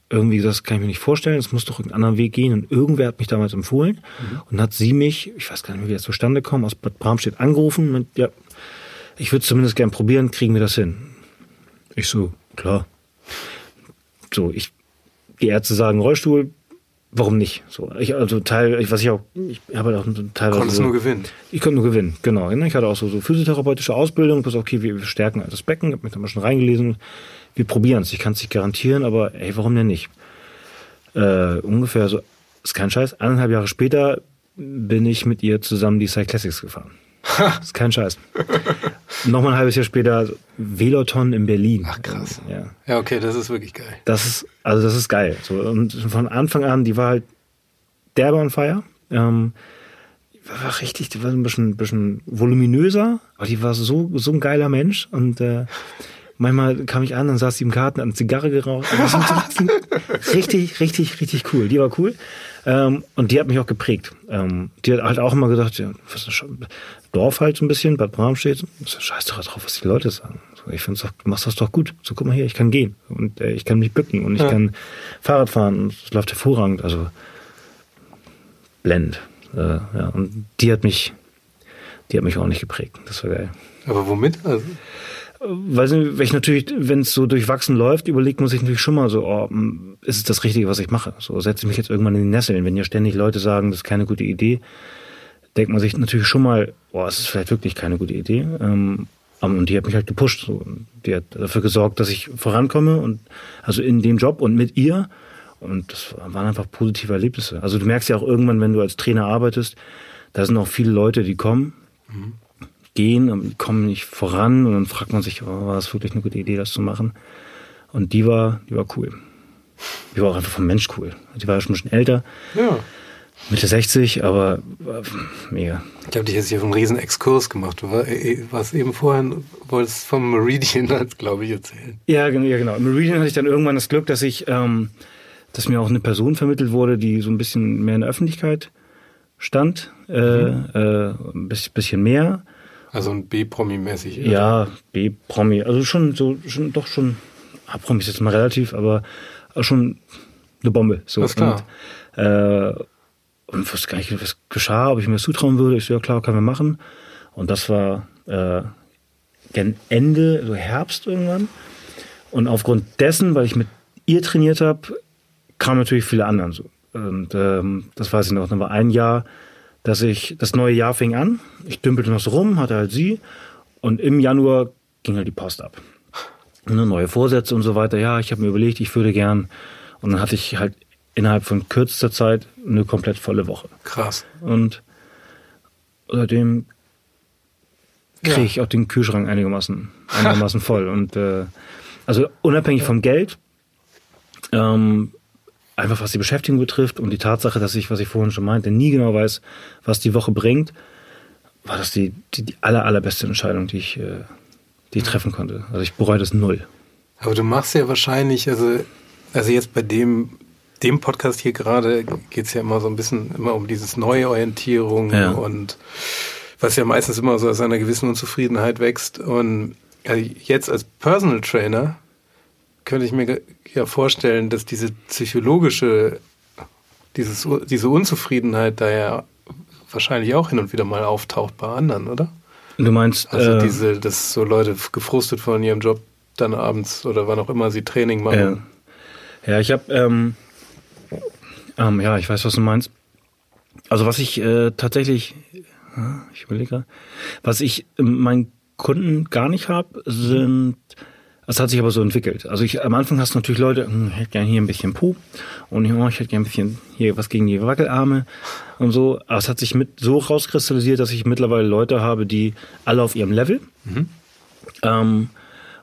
irgendwie gesagt, das kann ich mir nicht vorstellen, es muss doch irgendeinen anderen Weg gehen. Und irgendwer hat mich damals empfohlen mhm. und hat sie mich, ich weiß gar nicht, wie das zustande kommt, aus Bad Bramstedt angerufen mit, ja, ich würde zumindest gern probieren, kriegen wir das hin. Ich so, klar, so, ich, die Ärzte sagen Rollstuhl, warum nicht? So, ich, also Teil, was ich auch, ich habe halt auch teilweise. Konntest so, nur gewinnen. Ich konnte nur gewinnen, genau. Ich hatte auch so, so physiotherapeutische Ausbildung, plus okay, wir, stärken das Becken, habe mich da mal schon reingelesen. Wir probieren es, ich kann es nicht garantieren, aber ey, warum denn nicht? Äh, ungefähr so, ist kein Scheiß, eineinhalb Jahre später bin ich mit ihr zusammen die Cyclassics gefahren. Das ist kein Scheiß. Nochmal ein halbes Jahr später Veloton in Berlin. Ach krass. Ja. ja, okay, das ist wirklich geil. Das ist, also das ist geil. So, und von Anfang an, die war halt derbe on fire. Ähm, war richtig, die war ein bisschen, bisschen voluminöser, aber die war so, so ein geiler Mensch und äh, manchmal kam ich an, dann saß sie im Garten, hat eine Zigarre geraucht. richtig, richtig, richtig cool. Die war cool. Ähm, und die hat mich auch geprägt. Ähm, die hat halt auch immer gesagt, ja, was ist Dorf halt so ein bisschen, Bad Bramstedt. Scheiß doch drauf, was die Leute sagen. So, ich finde, du machst das doch gut. So, guck mal hier, ich kann gehen und äh, ich kann mich bücken und ich ja. kann Fahrrad fahren und es läuft hervorragend. Also blend. Äh, ja, und die hat mich, die hat mich auch nicht geprägt. Das war geil. Aber womit? Also weil, ich natürlich, wenn es so durchwachsen läuft, überlegt man sich natürlich schon mal so, oh, hm, ist es das Richtige, was ich mache? So setze ich mich jetzt irgendwann in die Nesseln. Wenn ja ständig Leute sagen, das ist keine gute Idee, denkt man sich natürlich schon mal, oh, es ist vielleicht wirklich keine gute Idee. Ähm, und die hat mich halt gepusht. So. Die hat dafür gesorgt, dass ich vorankomme und also in dem Job und mit ihr. Und das waren einfach positive Erlebnisse. Also du merkst ja auch irgendwann, wenn du als Trainer arbeitest, da sind auch viele Leute, die kommen. Mhm gehen und kommen nicht voran und dann fragt man sich, oh, war das wirklich eine gute Idee, das zu machen? Und die war, die war cool. Die war auch einfach vom Mensch cool. Die war schon ein bisschen älter. Ja. Mitte 60, aber mega. Ich habe dich jetzt hier einen riesen Exkurs gemacht. Du äh, warst eben vorhin, wolltest vom Meridian, glaube ich, erzählen. Ja, genau. Ja, genau. Im Meridian hatte ich dann irgendwann das Glück, dass ich, ähm, dass mir auch eine Person vermittelt wurde, die so ein bisschen mehr in der Öffentlichkeit stand, äh, mhm. äh, ein bisschen mehr. Also ein B-Promi-mäßig. Ja, B-Promi. Also schon so, schon doch schon, A-Promi ist jetzt mal relativ, aber schon eine Bombe. So. Das ist klar. Und, äh, und wusste gar nicht, was geschah, ob ich mir das zutrauen würde. Ich so, ja klar, können wir machen. Und das war äh, gen Ende, so Herbst irgendwann. Und aufgrund dessen, weil ich mit ihr trainiert habe, kamen natürlich viele anderen so. Und ähm, das weiß ich noch. Dann war ein Jahr, dass ich, das neue Jahr fing an, ich dümpelte noch so rum, hatte halt sie und im Januar ging halt die Post ab. Ne, neue Vorsätze und so weiter. Ja, ich habe mir überlegt, ich würde gern. Und dann hatte ich halt innerhalb von kürzester Zeit eine komplett volle Woche. Krass. Und seitdem kriege ich auch den Kühlschrank einigermaßen, einigermaßen voll. Und äh, also unabhängig vom Geld ähm, einfach was die Beschäftigung betrifft und die Tatsache, dass ich, was ich vorhin schon meinte, nie genau weiß, was die Woche bringt, war das die, die, die aller, allerbeste Entscheidung, die ich, äh, die ich treffen konnte. Also ich bereue das null. Aber du machst ja wahrscheinlich, also, also jetzt bei dem, dem Podcast hier gerade geht es ja immer so ein bisschen immer um dieses Neuorientierung ja. und was ja meistens immer so aus einer gewissen Unzufriedenheit wächst. Und also jetzt als Personal Trainer könnte ich mir ja vorstellen, dass diese psychologische, dieses, diese Unzufriedenheit da ja wahrscheinlich auch hin und wieder mal auftaucht bei anderen, oder? Du meinst, also äh, diese, dass so Leute gefrustet von ihrem Job dann abends oder wann auch immer sie Training machen. Ja, ja ich habe, ähm, ähm, ja, ich weiß, was du meinst. Also was ich äh, tatsächlich, ich überlege, was ich meinen Kunden gar nicht habe, sind das hat sich aber so entwickelt. Also ich, am Anfang hast du natürlich Leute, hm, ich hätte gerne hier ein bisschen Po und oh, ich hätte gerne ein bisschen hier was gegen die Wackelarme und so. Aber es hat sich mit so rauskristallisiert, dass ich mittlerweile Leute habe, die alle auf ihrem Level mhm. ähm,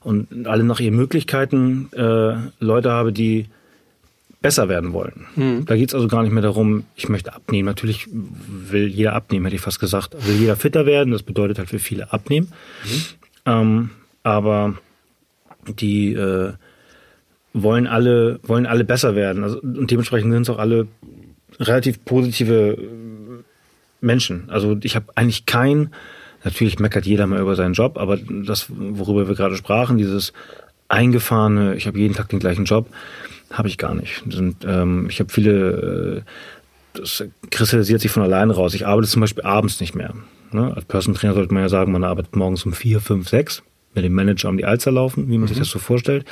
und alle nach ihren Möglichkeiten äh, Leute habe, die besser werden wollen. Mhm. Da geht's also gar nicht mehr darum, ich möchte abnehmen. Natürlich will jeder abnehmen, hätte ich fast gesagt. Will jeder fitter werden, das bedeutet halt für viele abnehmen. Mhm. Ähm, aber die äh, wollen alle wollen alle besser werden. Also, und dementsprechend sind es auch alle relativ positive äh, Menschen. Also ich habe eigentlich kein, natürlich meckert jeder mal über seinen Job, aber das, worüber wir gerade sprachen, dieses eingefahrene, ich habe jeden Tag den gleichen Job, habe ich gar nicht. Und, ähm, ich habe viele, äh, das kristallisiert sich von alleine raus. Ich arbeite zum Beispiel abends nicht mehr. Ne? Als Person Trainer sollte man ja sagen, man arbeitet morgens um vier, fünf, sechs mit dem Manager um die Alster laufen, wie man mhm. sich das so vorstellt.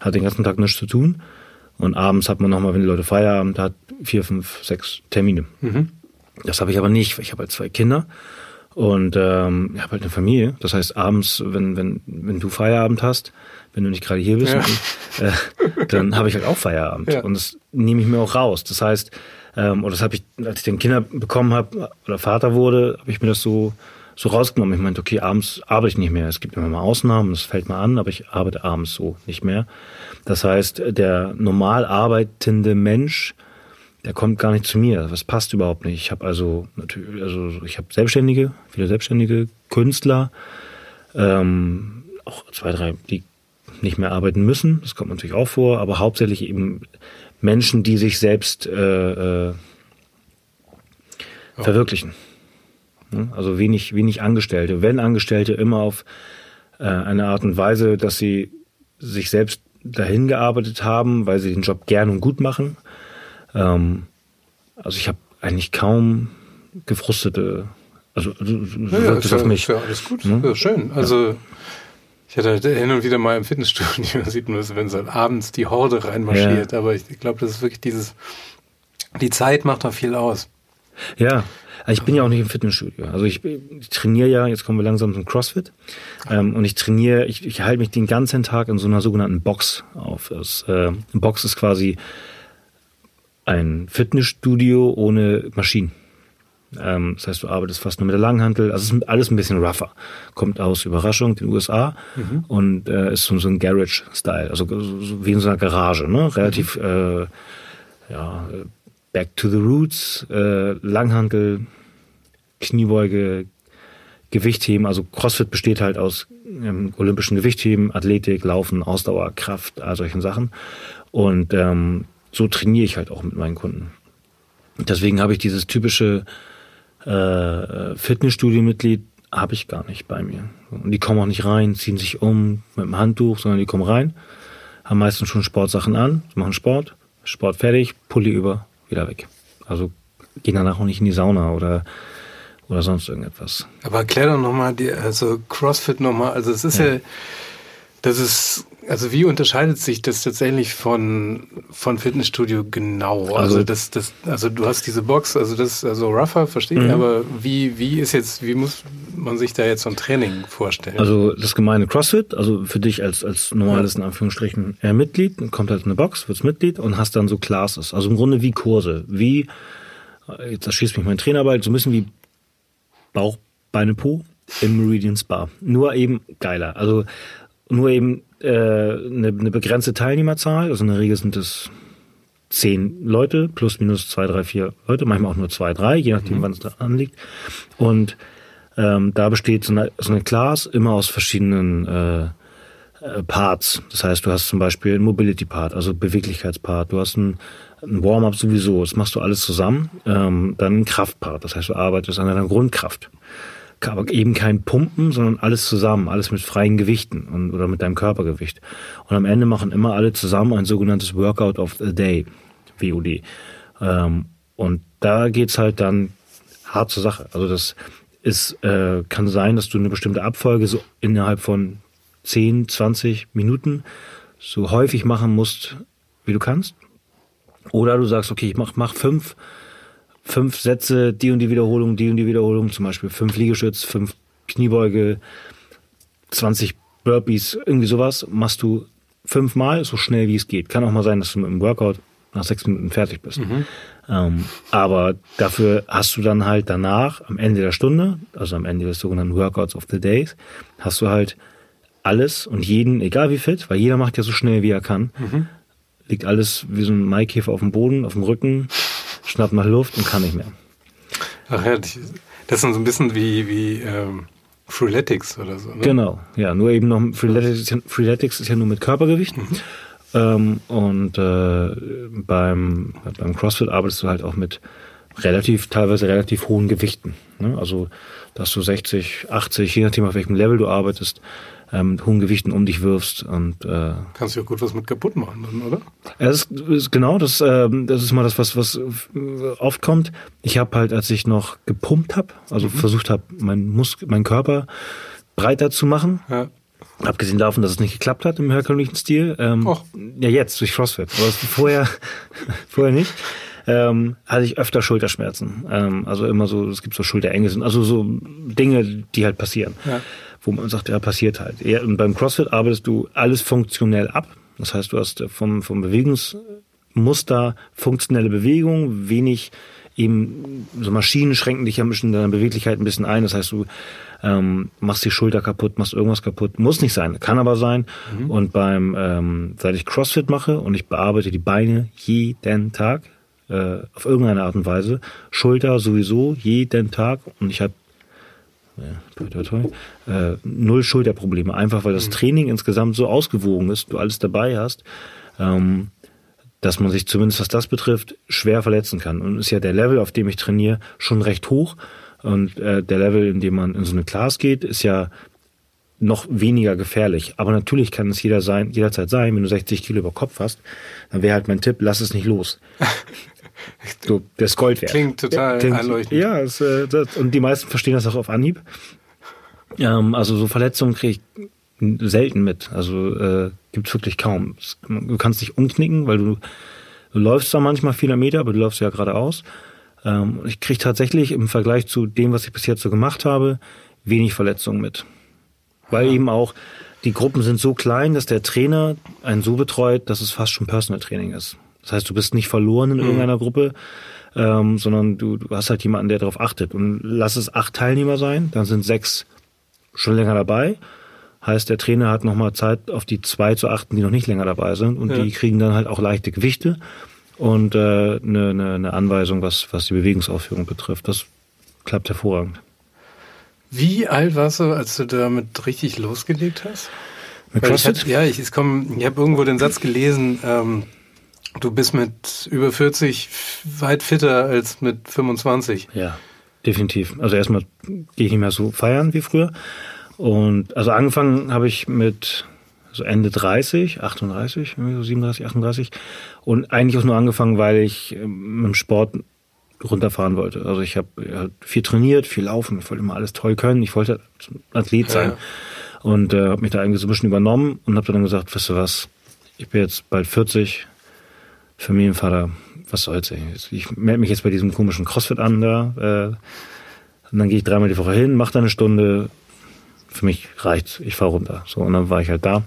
Hat den ganzen Tag nichts zu tun. Und abends hat man nochmal, wenn die Leute Feierabend hat, vier, fünf, sechs Termine. Mhm. Das habe ich aber nicht. Ich habe halt zwei Kinder und ähm, ich habe halt eine Familie. Das heißt, abends, wenn, wenn, wenn du Feierabend hast, wenn du nicht gerade hier bist, ja. dann, äh, dann habe ich halt auch Feierabend. Ja. Und das nehme ich mir auch raus. Das heißt, ähm, oder das habe ich, als ich den Kinder bekommen habe oder Vater wurde, habe ich mir das so so rausgenommen. Ich meinte, okay, abends arbeite ich nicht mehr. Es gibt immer mal Ausnahmen, das fällt mal an, aber ich arbeite abends so nicht mehr. Das heißt, der normal arbeitende Mensch, der kommt gar nicht zu mir. Das passt überhaupt nicht. Ich habe also natürlich, also ich habe Selbstständige, viele selbstständige Künstler, ähm, auch zwei, drei, die nicht mehr arbeiten müssen. Das kommt natürlich auch vor, aber hauptsächlich eben Menschen, die sich selbst äh, äh, verwirklichen. Also wenig, wenig Angestellte. Wenn Angestellte, immer auf äh, eine Art und Weise, dass sie sich selbst dahin gearbeitet haben, weil sie den Job gern und gut machen. Ähm, also ich habe eigentlich kaum gefrustete, also, ja, ja, ist, ja, mich. Ja alles gut, hm? ja, schön. Also ja. ich hatte hin und wieder mal im Fitnessstudio, sieht man das, wenn so abends die Horde reinmarschiert, aber ich, ich glaube, das ist wirklich dieses, die Zeit macht da viel aus. Ja, ich bin ja auch nicht im Fitnessstudio. Also ich, ich trainiere ja, jetzt kommen wir langsam zum CrossFit. Ähm, und ich trainiere, ich, ich halte mich den ganzen Tag in so einer sogenannten Box auf. Das, äh, Box ist quasi ein Fitnessstudio ohne Maschinen. Ähm, das heißt, du arbeitest fast nur mit der Langhantel. Also es ist alles ein bisschen rougher. Kommt aus Überraschung, den USA mhm. und äh, ist so, so ein Garage-Style, also so, wie in so einer Garage, ne? Relativ mhm. äh, ja, Back to the Roots, äh, Langhantel, Kniebeuge, Gewichtheben. Also CrossFit besteht halt aus ähm, olympischen Gewichtheben, Athletik, Laufen, Ausdauer, Kraft, all solchen Sachen. Und ähm, so trainiere ich halt auch mit meinen Kunden. Deswegen habe ich dieses typische äh, Fitnessstudio-Mitglied habe ich gar nicht bei mir. Und die kommen auch nicht rein, ziehen sich um mit dem Handtuch, sondern die kommen rein, haben meistens schon Sportsachen an, machen Sport, Sport fertig, Pulli über, wieder weg. Also gehen danach auch nicht in die Sauna oder oder sonst irgendetwas. Aber erklär doch nochmal, also CrossFit nochmal, also es ist ja. ja, das ist, also wie unterscheidet sich das tatsächlich von, von Fitnessstudio genau? Also, also das, das, also du hast diese Box, also das, also rougher, verstehe ich, mhm. aber wie, wie ist jetzt, wie muss man sich da jetzt so ein Training vorstellen? Also das gemeine CrossFit, also für dich als, als normales, in Anführungsstrichen, äh, Mitglied, kommt halt eine Box, wirst Mitglied und hast dann so Classes. Also im Grunde wie Kurse, wie, jetzt erschießt mich mein Trainer bald, so ein bisschen wie Bauch, Beine, Po im Meridian Spa. Nur eben geiler. Also nur eben äh, eine, eine begrenzte Teilnehmerzahl. Also in der Regel sind es zehn Leute, plus minus zwei, drei, vier Leute, manchmal auch nur zwei, drei, je nachdem, mhm. wann es da anliegt. Und ähm, da besteht so eine, so eine Class immer aus verschiedenen äh, äh, Parts. Das heißt, du hast zum Beispiel einen Mobility-Part, also Beweglichkeitspart, du hast einen, einen Warm-up sowieso, das machst du alles zusammen. Ähm, dann einen Kraftpart, das heißt, du arbeitest an deiner Grundkraft. Aber eben kein Pumpen, sondern alles zusammen, alles mit freien Gewichten und, oder mit deinem Körpergewicht. Und am Ende machen immer alle zusammen ein sogenanntes Workout of the Day, WOD. Ähm, und da geht's halt dann hart zur Sache. Also das ist, äh, kann sein, dass du eine bestimmte Abfolge so innerhalb von 10, 20 Minuten so häufig machen musst, wie du kannst. Oder du sagst, okay, ich mach, mach fünf, fünf Sätze, die und die Wiederholung, die und die Wiederholung, zum Beispiel fünf Liegestütz, fünf Kniebeuge, 20 Burpees, irgendwie sowas, machst du fünfmal so schnell wie es geht. Kann auch mal sein, dass du mit dem Workout nach sechs Minuten fertig bist. Mhm. Ähm, aber dafür hast du dann halt danach, am Ende der Stunde, also am Ende des sogenannten Workouts of the Days, hast du halt alles und jeden, egal wie fit, weil jeder macht ja so schnell, wie er kann, mhm. liegt alles wie so ein Maikäfer auf dem Boden, auf dem Rücken, schnappt nach Luft und kann nicht mehr. Ach ja, das ist so ein bisschen wie, wie ähm, Freeletics oder so. Ne? Genau, ja, nur eben noch Freeletics, Freeletics ist ja nur mit Körpergewicht. Mhm. Ähm, und äh, beim, beim CrossFit arbeitest du halt auch mit relativ, teilweise relativ hohen Gewichten. Ne? Also, dass du 60, 80, je nachdem auf welchem Level du arbeitest, ähm, mit hohen Gewichten um dich wirfst. Und, äh, Kannst du ja gut was mit kaputt machen, dann, oder? Ja, das ist, ist genau, das, äh, das ist mal das, was, was oft kommt. Ich habe halt, als ich noch gepumpt habe, also mhm. versucht habe, mein Mus mein Körper breiter zu machen. Ja. Abgesehen davon, dass es nicht geklappt hat im herkömmlichen Stil. Ähm, ja, jetzt durch CrossFit. Aber vorher, vorher nicht. Ähm, hatte ich öfter Schulterschmerzen. Ähm, also immer so, es gibt so Schulterenge, also so Dinge, die halt passieren. Ja wo man sagt, ja, passiert halt. Und beim CrossFit arbeitest du alles funktionell ab. Das heißt, du hast vom, vom Bewegungsmuster funktionelle Bewegung, wenig eben so Maschinen schränken dich ja ein bisschen deine Beweglichkeit ein bisschen ein. Das heißt, du ähm, machst die Schulter kaputt, machst irgendwas kaputt. Muss nicht sein, kann aber sein. Mhm. Und beim, ähm, seit ich CrossFit mache und ich bearbeite die Beine jeden Tag, äh, auf irgendeine Art und Weise, Schulter sowieso jeden Tag und ich habe ja, äh, null Schulterprobleme, einfach weil das mhm. Training insgesamt so ausgewogen ist, du alles dabei hast. Ähm, dass man sich zumindest was das betrifft schwer verletzen kann. Und ist ja der Level, auf dem ich trainiere, schon recht hoch. Und äh, der Level, in dem man in so eine Class geht, ist ja noch weniger gefährlich. Aber natürlich kann es jeder sein, jederzeit sein, wenn du 60 Kilo über Kopf hast, dann wäre halt mein Tipp, lass es nicht los. der ist Gold wert. Klingt total Klingt, einleuchtend. Ja, es, äh, das, und die meisten verstehen das auch auf Anhieb. Ähm, also so Verletzungen kriege ich selten mit. Also äh, gibt wirklich kaum. Du kannst dich umknicken, weil du, du läufst zwar manchmal viele Meter, aber du läufst ja geradeaus. Ähm, ich kriege tatsächlich im Vergleich zu dem, was ich bis jetzt so gemacht habe, wenig Verletzungen mit. Weil ja. eben auch die Gruppen sind so klein, dass der Trainer einen so betreut, dass es fast schon Personal Training ist. Das heißt, du bist nicht verloren in mhm. irgendeiner Gruppe, ähm, sondern du, du hast halt jemanden, der darauf achtet. Und lass es acht Teilnehmer sein, dann sind sechs schon länger dabei Heißt, der Trainer hat nochmal Zeit, auf die zwei zu achten, die noch nicht länger dabei sind. Und ja. die kriegen dann halt auch leichte Gewichte und äh, eine, eine, eine Anweisung, was, was die Bewegungsausführung betrifft. Das klappt hervorragend. Wie alt warst du, als du damit richtig losgelegt hast? Mit CrossFit? Ich ja, ich, ich, ich habe irgendwo den Satz gelesen, ähm, du bist mit über 40 weit fitter als mit 25. Ja, definitiv. Also erstmal gehe ich nicht mehr so feiern wie früher. Und also angefangen habe ich mit so Ende 30, 38, so 37, 38. Und eigentlich auch nur angefangen, weil ich ähm, mit dem Sport runterfahren wollte. Also ich habe viel trainiert, viel laufen, ich wollte immer alles toll können, ich wollte Athlet sein. Ja. Und äh, habe mich da irgendwie so ein bisschen übernommen und habe dann gesagt, weißt du was, ich bin jetzt bald 40, Familienvater, was soll's ey. Ich melde mich jetzt bei diesem komischen Crossfit an da. Äh, und dann gehe ich dreimal die Woche hin, mache da eine Stunde, für mich reicht's, ich fahre runter. So, und dann war ich halt da.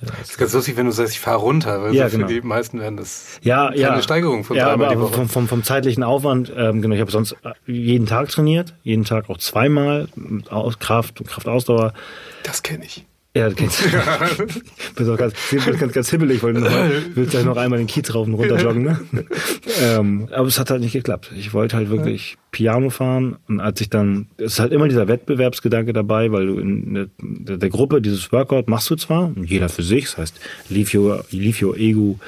das ist ganz lustig, wenn du sagst, ich fahre runter, weil ja, so genau. für die meisten werden das ja, keine ja. Steigerung von ja, aber die Woche. Vom, vom, vom zeitlichen Aufwand, ähm, genau, ich habe sonst jeden Tag trainiert, jeden Tag auch zweimal, aus Kraft und Kraftausdauer. Das kenne ich. Ja, du kennst du. bist auch ganz, ganz, ganz hibbelig, weil du noch mal, willst ja noch einmal den Kiez rauf und runter joggen. Ne? ähm, aber es hat halt nicht geklappt. Ich wollte halt wirklich Piano fahren und als ich dann, es ist halt immer dieser Wettbewerbsgedanke dabei, weil du in der, der Gruppe dieses Workout machst du zwar, jeder für sich, das heißt, leave your, leave your ego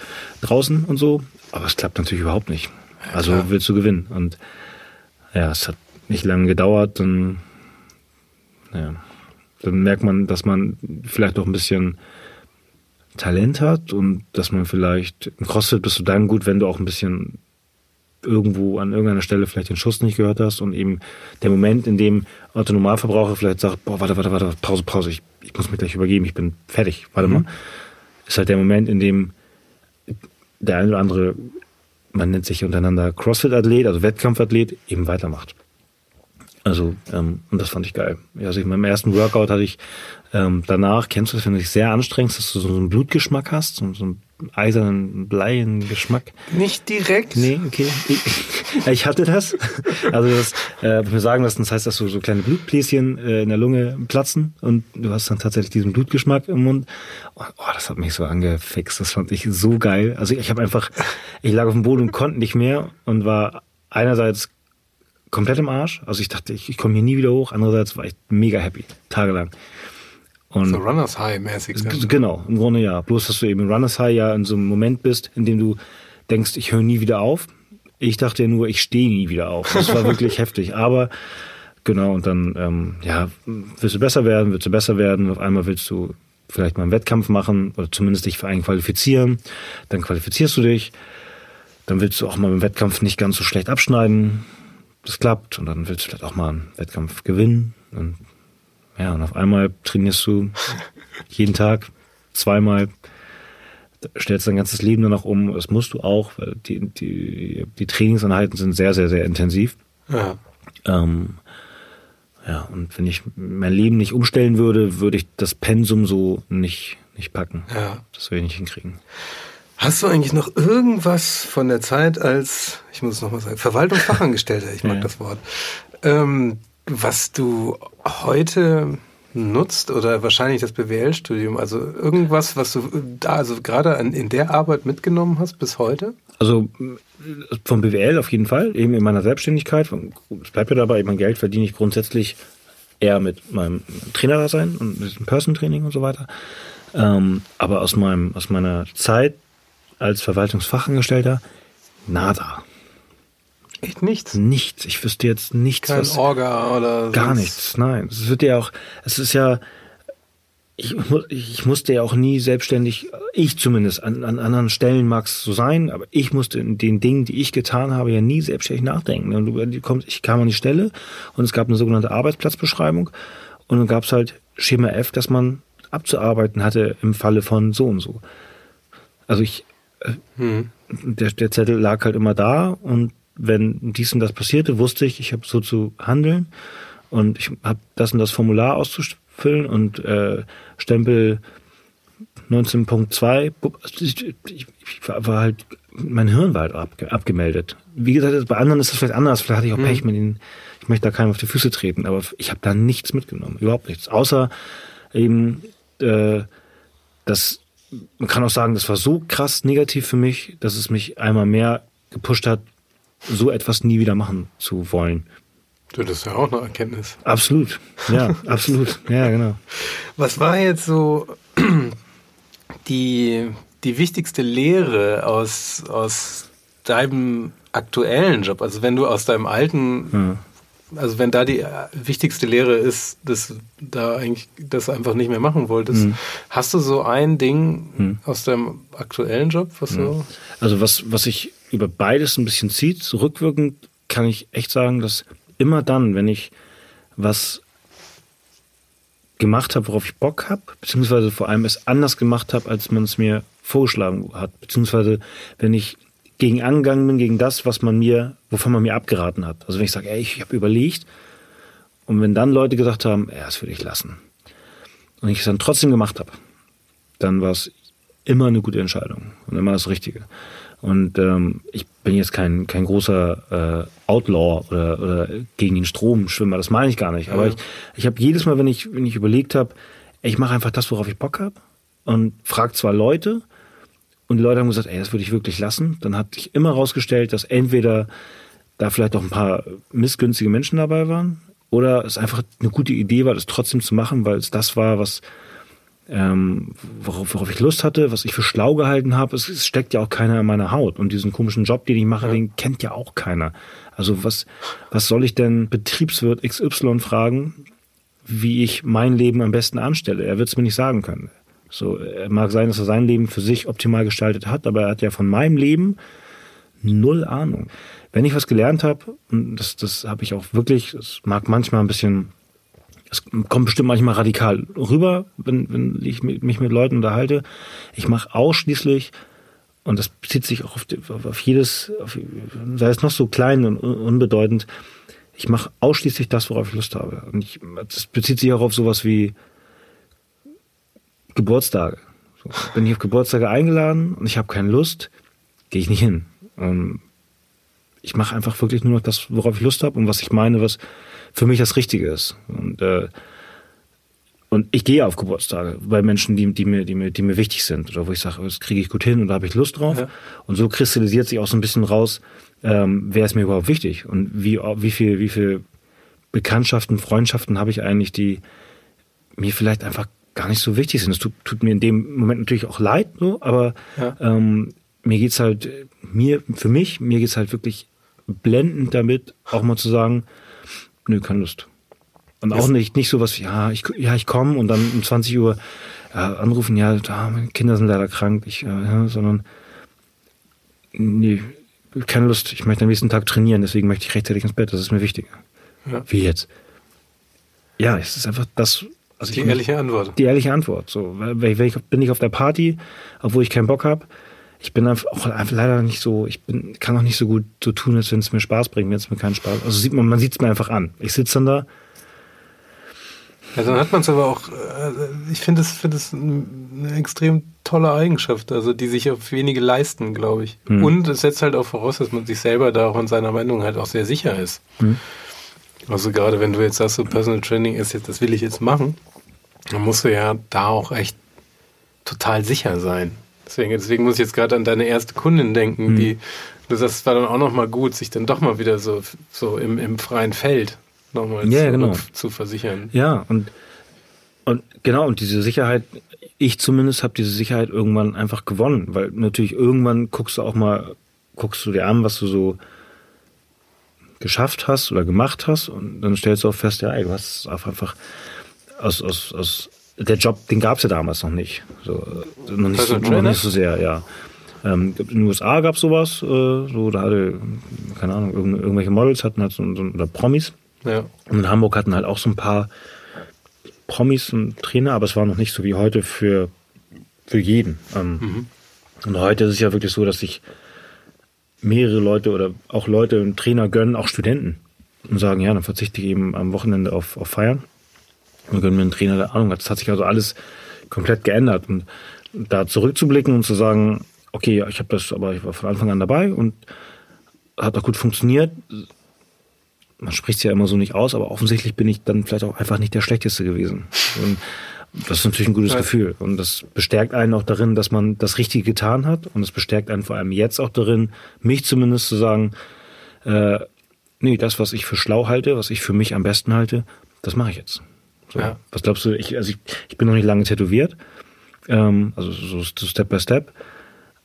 draußen und so, aber es klappt natürlich überhaupt nicht. Also ja, willst du gewinnen und ja, es hat nicht lange gedauert, dann ja, dann merkt man, dass man vielleicht auch ein bisschen Talent hat und dass man vielleicht im CrossFit bist du dann gut, wenn du auch ein bisschen irgendwo an irgendeiner Stelle vielleicht den Schuss nicht gehört hast und eben der Moment, in dem Autonomalverbraucher vielleicht sagt, boah, warte, warte, warte, Pause, Pause, ich, ich muss mich gleich übergeben, ich bin fertig, warte mhm. mal, ist halt der Moment, in dem der eine oder andere, man nennt sich untereinander CrossFit-Athlet, also Wettkampfathlet, eben weitermacht. Also, ähm, und das fand ich geil. Also in meinem ersten Workout hatte ich ähm, danach, kennst du das, wenn du dich sehr anstrengst, dass du so einen Blutgeschmack hast, so, so einen eisernen, bleien Geschmack? Nicht direkt. Nee, okay. Ich, ich hatte das. Also das, äh, mir sagen lassen, das heißt, dass so, so kleine Blutbläschen äh, in der Lunge platzen und du hast dann tatsächlich diesen Blutgeschmack im Mund. Oh, oh das hat mich so angefixt. Das fand ich so geil. Also ich habe einfach, ich lag auf dem Boden und konnte nicht mehr und war einerseits komplett im Arsch. Also ich dachte, ich, ich komme hier nie wieder hoch. Andererseits war ich mega happy, tagelang. Und so Runners High mäßig. Dann. Genau, im Grunde ja. Bloß, dass du eben Runners High ja in so einem Moment bist, in dem du denkst, ich höre nie wieder auf. Ich dachte ja nur, ich stehe nie wieder auf. Das war wirklich heftig. Aber genau, und dann, ähm, ja, willst du besser werden, willst du besser werden. Auf einmal willst du vielleicht mal einen Wettkampf machen oder zumindest dich für einen qualifizieren. Dann qualifizierst du dich. Dann willst du auch mal im Wettkampf nicht ganz so schlecht abschneiden das klappt und dann willst du vielleicht auch mal einen Wettkampf gewinnen. Und ja, und auf einmal trainierst du jeden Tag zweimal, stellst dein ganzes Leben danach um. Das musst du auch, weil die, die, die Trainingseinheiten sind sehr, sehr, sehr intensiv. Ja. Ähm, ja, und wenn ich mein Leben nicht umstellen würde, würde ich das Pensum so nicht, nicht packen. Ja. Das würde ich nicht hinkriegen. Hast du eigentlich noch irgendwas von der Zeit als, ich muss es nochmal sagen, Verwaltungsfachangestellter, ich mag ja. das Wort, ähm, was du heute nutzt oder wahrscheinlich das BWL-Studium? Also irgendwas, was du da, also gerade in der Arbeit mitgenommen hast bis heute? Also vom BWL auf jeden Fall, eben in meiner Selbstständigkeit. Es bleibt ja dabei, mein Geld verdiene ich grundsätzlich eher mit meinem Trainerdasein und mit dem Person-Training und so weiter. Ähm, aber aus meinem, aus meiner Zeit als Verwaltungsfachangestellter, nada. Echt nichts? Nichts. Ich wüsste jetzt nichts. Kein was, Orga oder Gar nichts, nein. Es wird ja auch, es ist ja, ich, ich musste ja auch nie selbstständig, ich zumindest, an, an anderen Stellen mag es so sein, aber ich musste in den Dingen, die ich getan habe, ja nie selbstständig nachdenken. Und du, kommst, ich kam an die Stelle und es gab eine sogenannte Arbeitsplatzbeschreibung und dann gab es halt Schema F, das man abzuarbeiten hatte im Falle von so und so. Also ich, hm. der, der Zettel lag halt immer da und wenn dies und das passierte, wusste ich, ich habe so zu handeln und ich habe das und das Formular auszufüllen und äh, Stempel 19.2, ich, ich, war halt, mein Hirn war halt abge, abgemeldet. Wie gesagt, bei anderen ist das vielleicht anders, vielleicht hatte ich auch Pech mhm. mit ihnen, ich möchte da keinem auf die Füße treten, aber ich habe da nichts mitgenommen, überhaupt nichts. Außer eben, äh, dass man kann auch sagen, das war so krass negativ für mich, dass es mich einmal mehr gepusht hat, so etwas nie wieder machen zu wollen. Das ist ja auch eine Erkenntnis. Absolut, ja, absolut, ja, genau. Was war jetzt so die, die wichtigste Lehre aus, aus deinem aktuellen Job? Also wenn du aus deinem alten, ja. Also wenn da die wichtigste Lehre ist, dass da eigentlich das einfach nicht mehr machen wolltest, mhm. hast du so ein Ding mhm. aus deinem aktuellen Job, was mhm. so? Also was, was ich über beides ein bisschen zieht. Zurückwirkend kann ich echt sagen, dass immer dann, wenn ich was gemacht habe, worauf ich Bock habe, beziehungsweise vor allem es anders gemacht habe, als man es mir vorgeschlagen hat, beziehungsweise wenn ich gegen angegangen bin, gegen das, was man mir, wovon man mir abgeraten hat. Also wenn ich sage, ey, ich habe überlegt und wenn dann Leute gesagt haben, ja, das würde ich lassen und ich es dann trotzdem gemacht habe, dann war es immer eine gute Entscheidung und immer das Richtige. Und ähm, ich bin jetzt kein, kein großer äh, Outlaw oder, oder gegen den Strom Schwimmer, das meine ich gar nicht. Aber ja. ich, ich habe jedes Mal, wenn ich, wenn ich überlegt habe, ich mache einfach das, worauf ich Bock habe und frage zwar Leute und die Leute haben gesagt, ey, das würde ich wirklich lassen. Dann hat sich immer rausgestellt, dass entweder da vielleicht auch ein paar missgünstige Menschen dabei waren oder es einfach eine gute Idee war, das trotzdem zu machen, weil es das war, was ähm, worauf, worauf ich Lust hatte, was ich für schlau gehalten habe. Es, es, steckt ja auch keiner in meiner Haut. Und diesen komischen Job, den ich mache, ja. den kennt ja auch keiner. Also was, was soll ich denn Betriebswirt XY fragen, wie ich mein Leben am besten anstelle? Er wird es mir nicht sagen können. So, mag sein, dass er sein Leben für sich optimal gestaltet hat, aber er hat ja von meinem Leben null Ahnung. Wenn ich was gelernt habe, und das, das habe ich auch wirklich, das mag manchmal ein bisschen es kommt bestimmt manchmal radikal rüber, wenn, wenn ich mich mit Leuten unterhalte. Ich mache ausschließlich, und das bezieht sich auch auf, auf jedes, auf, sei es noch so klein und unbedeutend, ich mache ausschließlich das, worauf ich Lust habe. Und ich, das bezieht sich auch auf sowas wie Geburtstage. So, bin ich auf Geburtstage eingeladen und ich habe keine Lust, gehe ich nicht hin. Ähm, ich mache einfach wirklich nur noch das, worauf ich Lust habe und was ich meine, was für mich das Richtige ist. Und, äh, und ich gehe auf Geburtstage bei Menschen, die, die, mir, die, mir, die mir wichtig sind oder wo ich sage, das kriege ich gut hin und da habe ich Lust drauf. Ja. Und so kristallisiert sich auch so ein bisschen raus, ähm, wer ist mir überhaupt wichtig und wie, wie viel, wie viel Bekanntschaften, Freundschaften habe ich eigentlich, die mir vielleicht einfach gar nicht so wichtig sind. Das tut, tut mir in dem Moment natürlich auch leid, so, aber ja. ähm, mir geht's halt, mir, für mich, mir geht's halt wirklich blendend damit, auch mal zu sagen, nö, keine Lust. Und auch nicht, nicht so was, ja, ich, ja, ich komme und dann um 20 Uhr ja, anrufen, ja, da, meine Kinder sind leider krank, ich, ja, sondern, nee, keine Lust, ich möchte am nächsten Tag trainieren, deswegen möchte ich rechtzeitig ins Bett, das ist mir wichtig. Ja. Wie jetzt? Ja, es ist einfach das, also die ich, ehrliche Antwort. Die ehrliche Antwort. So, weil, weil ich, bin ich auf der Party, obwohl ich keinen Bock habe, ich bin einfach auch einfach leider nicht so, ich bin, kann auch nicht so gut so tun, als wenn es mir Spaß bringt, wenn es mir keinen Spaß. Also sieht man, man sieht es mir einfach an. Ich sitze dann da Ja, dann hat man es aber auch, äh, ich finde es find eine extrem tolle Eigenschaft, also die sich auf wenige leisten, glaube ich. Mhm. Und es setzt halt auch voraus, dass man sich selber da auch in seiner Meinung halt auch sehr sicher ist. Mhm. Also gerade wenn du jetzt sagst, so Personal Training ist jetzt, das will ich jetzt machen, dann musst du ja da auch echt total sicher sein. Deswegen, deswegen muss ich jetzt gerade an deine erste Kundin denken, mhm. die, du sagst, es war dann auch nochmal gut, sich dann doch mal wieder so, so im, im freien Feld nochmal ja, zu, genau. zu versichern. Ja, und, und genau, und diese Sicherheit, ich zumindest habe diese Sicherheit irgendwann einfach gewonnen, weil natürlich irgendwann guckst du auch mal, guckst du dir an, was du so geschafft hast oder gemacht hast und dann stellst du auch fest, ja, ey, du hast einfach aus, aus, aus der Job, den gab es ja damals noch nicht. So, noch, nicht so, noch nicht so sehr, ja. Ähm, in den USA gab es sowas, äh, so, da hatte, keine Ahnung, irgendwelche Models hatten halt so, so oder Promis. Ja. Und in Hamburg hatten halt auch so ein paar Promis und Trainer, aber es war noch nicht so wie heute für, für jeden. Ähm, mhm. Und heute ist es ja wirklich so, dass sich mehrere Leute oder auch Leute einen Trainer gönnen, auch Studenten. Und sagen, ja, dann verzichte ich eben am Wochenende auf, auf Feiern und gönnen mir einen Trainer der Ahnung hat. Das hat sich also alles komplett geändert. Und da zurückzublicken und zu sagen, okay, ich habe das, aber ich war von Anfang an dabei und hat auch gut funktioniert. Man spricht es ja immer so nicht aus, aber offensichtlich bin ich dann vielleicht auch einfach nicht der Schlechteste gewesen. Und das ist natürlich ein gutes ja. Gefühl. Und das bestärkt einen auch darin, dass man das Richtige getan hat. Und es bestärkt einen vor allem jetzt auch darin, mich zumindest zu sagen, äh, nee, das, was ich für schlau halte, was ich für mich am besten halte, das mache ich jetzt. So. Ja. Was glaubst du, ich, also ich, ich bin noch nicht lange tätowiert, ähm, also so Step by Step.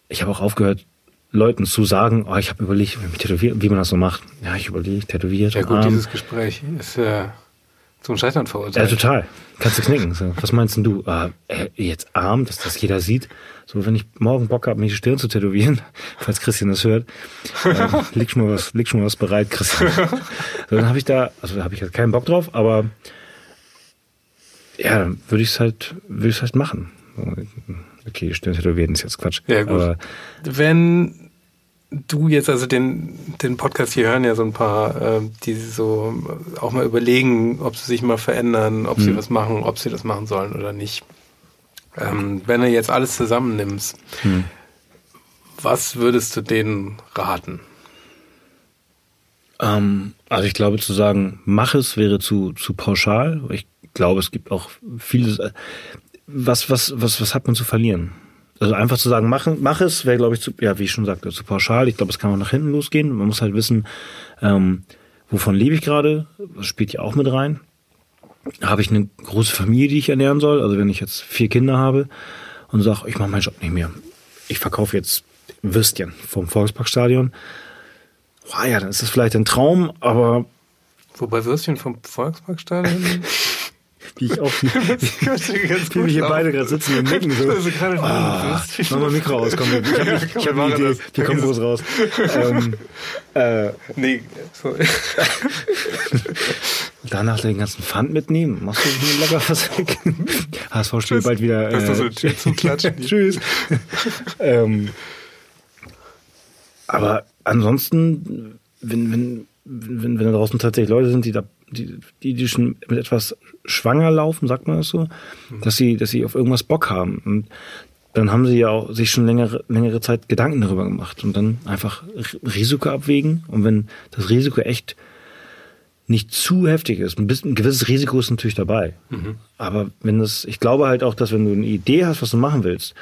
Ich habe auch aufgehört, Leuten zu sagen, oh, ich habe überlegt, wie man das so macht. Ja, ich überlege, tätowiert. Ja gut, Arm. dieses Gespräch ist äh, zum Scheitern verurteilt. Ja, total. Kannst du knicken. So. Was meinst denn du? Ah, äh, jetzt arm, dass das jeder sieht. So, wenn ich morgen Bock habe, mich die Stirn zu tätowieren, falls Christian das hört, äh, leg schon mal was, leg schon mal was bereit, Christian. So, dann habe ich da, also habe ich halt keinen Bock drauf, aber ja, dann würde ich es halt, würde ich halt machen. Okay, Stirn tätowieren ist jetzt Quatsch. Ja, gut. Aber Wenn du jetzt, also den, den Podcast hier hören ja so ein paar, äh, die so auch mal überlegen, ob sie sich mal verändern, ob hm. sie was machen, ob sie das machen sollen oder nicht. Ähm, wenn du jetzt alles zusammennimmst, hm. was würdest du denen raten? Ähm, also ich glaube zu sagen, mach es wäre zu, zu pauschal. Ich glaube, es gibt auch vieles. Äh, was, was, was, was hat man zu verlieren? Also einfach zu sagen, machen, mach es, wäre, glaube ich, zu, ja, wie ich schon sagte, zu pauschal. Ich glaube, es kann auch nach hinten losgehen. Man muss halt wissen, ähm, wovon lebe ich gerade? Das spielt ja auch mit rein. Habe ich eine große Familie, die ich ernähren soll? Also wenn ich jetzt vier Kinder habe und sage, ich mache meinen Job nicht mehr. Ich verkaufe jetzt Würstchen vom Volksparkstadion. Boah, ja, dann ist das vielleicht ein Traum, aber. Wobei Würstchen vom Volksparkstadion wie ich auch, wie wir hier beide gerade sitzen und nicken. So. Also ah, mach mal Mikro aus, komm, ich habe ich hab eine Idee, das. die kommen groß raus. ähm, äh, nee, sorry. Danach den ganzen Pfand mitnehmen. Machst du hier locker was weg? HSV steht bald wieder. Äh, so zum Klatschen. Tschüss. ähm, aber ansonsten, wenn, wenn, wenn, wenn da draußen tatsächlich Leute sind, die da die, die, die schon mit etwas schwanger laufen, sagt man das so, mhm. dass sie, dass sie auf irgendwas Bock haben. Und dann haben sie ja auch sich schon längere, längere Zeit Gedanken darüber gemacht und dann einfach Risiko abwägen. Und wenn das Risiko echt nicht zu heftig ist, ein, bisschen, ein gewisses Risiko ist natürlich dabei. Mhm. Aber wenn das, ich glaube halt auch, dass wenn du eine Idee hast, was du machen willst,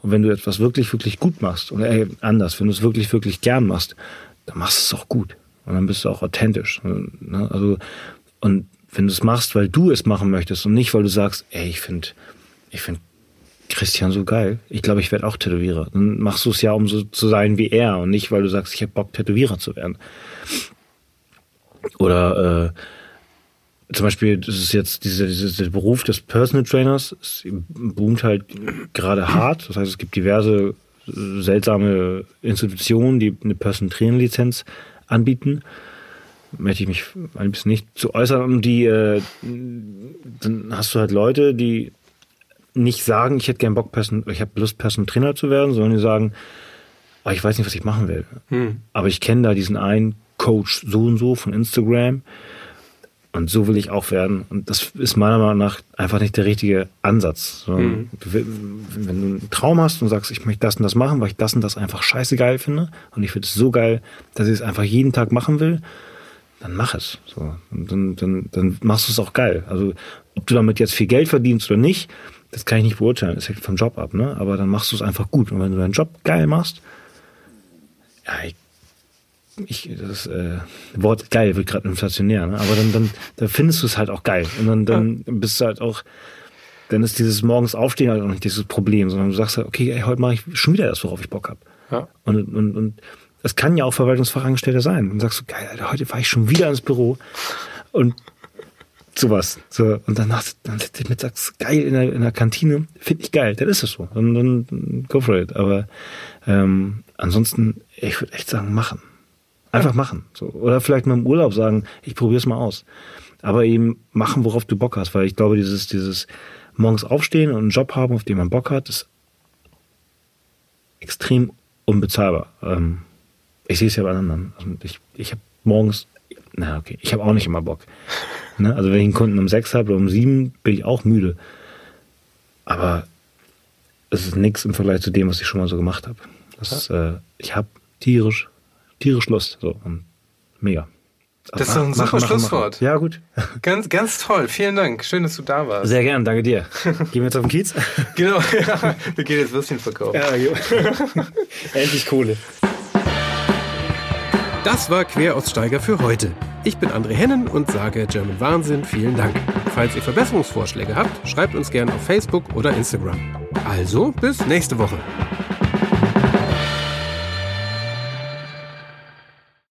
und wenn du etwas wirklich, wirklich gut machst, oder ey, anders, wenn du es wirklich, wirklich gern machst, dann machst du es auch gut. Und dann bist du auch authentisch. Ne? Also, und wenn du es machst, weil du es machen möchtest und nicht, weil du sagst, ey, ich finde, ich finde Christian so geil. Ich glaube, ich werde auch Tätowierer. Dann machst du es ja, um so zu sein wie er und nicht, weil du sagst, ich habe Bock, Tätowierer zu werden. Oder äh, zum Beispiel, das ist jetzt dieser, dieser Beruf des Personal Trainers, es boomt halt gerade hart. Das heißt, es gibt diverse seltsame Institutionen, die eine Personal Trainer Lizenz anbieten, möchte ich mich ein bisschen nicht zu äußern. Und die, äh, dann hast du halt Leute, die nicht sagen, ich hätte gern Bock, Person, ich habe Lust, Person Trainer zu werden, sondern die sagen, oh, ich weiß nicht, was ich machen will. Hm. Aber ich kenne da diesen einen Coach so und so von Instagram. Und so will ich auch werden. Und das ist meiner Meinung nach einfach nicht der richtige Ansatz. Mhm. Wenn du einen Traum hast und sagst, ich möchte das und das machen, weil ich das und das einfach scheiße geil finde und ich finde es so geil, dass ich es einfach jeden Tag machen will, dann mach es. So. Und dann, dann, dann machst du es auch geil. Also ob du damit jetzt viel Geld verdienst oder nicht, das kann ich nicht beurteilen. Das hängt vom Job ab, ne? Aber dann machst du es einfach gut. Und wenn du deinen Job geil machst, ja, ich ich, das äh, Wort geil wird gerade inflationär, ne? aber dann, dann, dann findest du es halt auch geil. Und dann, dann bist du halt auch, dann ist dieses morgens Aufstehen halt auch nicht dieses Problem, sondern du sagst halt, okay, ey, heute mache ich schon wieder das, worauf ich Bock habe. Ja. Und, und, und das kann ja auch Verwaltungsfachangestellter sein. Und sagst du, geil, Alter, heute fahre ich schon wieder ins Büro und sowas. So, und danach dann sitzt du mittags geil in der, in der Kantine, finde ich geil, dann ist es so. Und dann go for it. Aber ähm, ansonsten, ich würde echt sagen, machen. Einfach machen. So. Oder vielleicht mal im Urlaub sagen, ich probiere es mal aus. Aber eben machen, worauf du Bock hast. Weil ich glaube, dieses, dieses morgens aufstehen und einen Job haben, auf den man Bock hat, ist extrem unbezahlbar. Ähm, ich sehe es ja bei anderen. Also ich ich habe morgens, na okay, ich habe auch nicht immer Bock. Ne? Also wenn ich einen Kunden um sechs habe oder um sieben, bin ich auch müde. Aber es ist nichts im Vergleich zu dem, was ich schon mal so gemacht habe. Das, äh, ich habe tierisch tierisch Lust. So, und mega. Das ist doch ein super machen, Schlusswort. Machen. Ja, gut. Ganz, ganz toll. Vielen Dank. Schön, dass du da warst. Sehr gern, danke dir. Gehen wir jetzt auf den Kiez? genau, ja. Wir gehen jetzt Würstchen verkaufen. Ja, jo. Endlich Kohle. Das war Queraussteiger für heute. Ich bin André Hennen und sage German Wahnsinn vielen Dank. Falls ihr Verbesserungsvorschläge habt, schreibt uns gerne auf Facebook oder Instagram. Also, bis nächste Woche.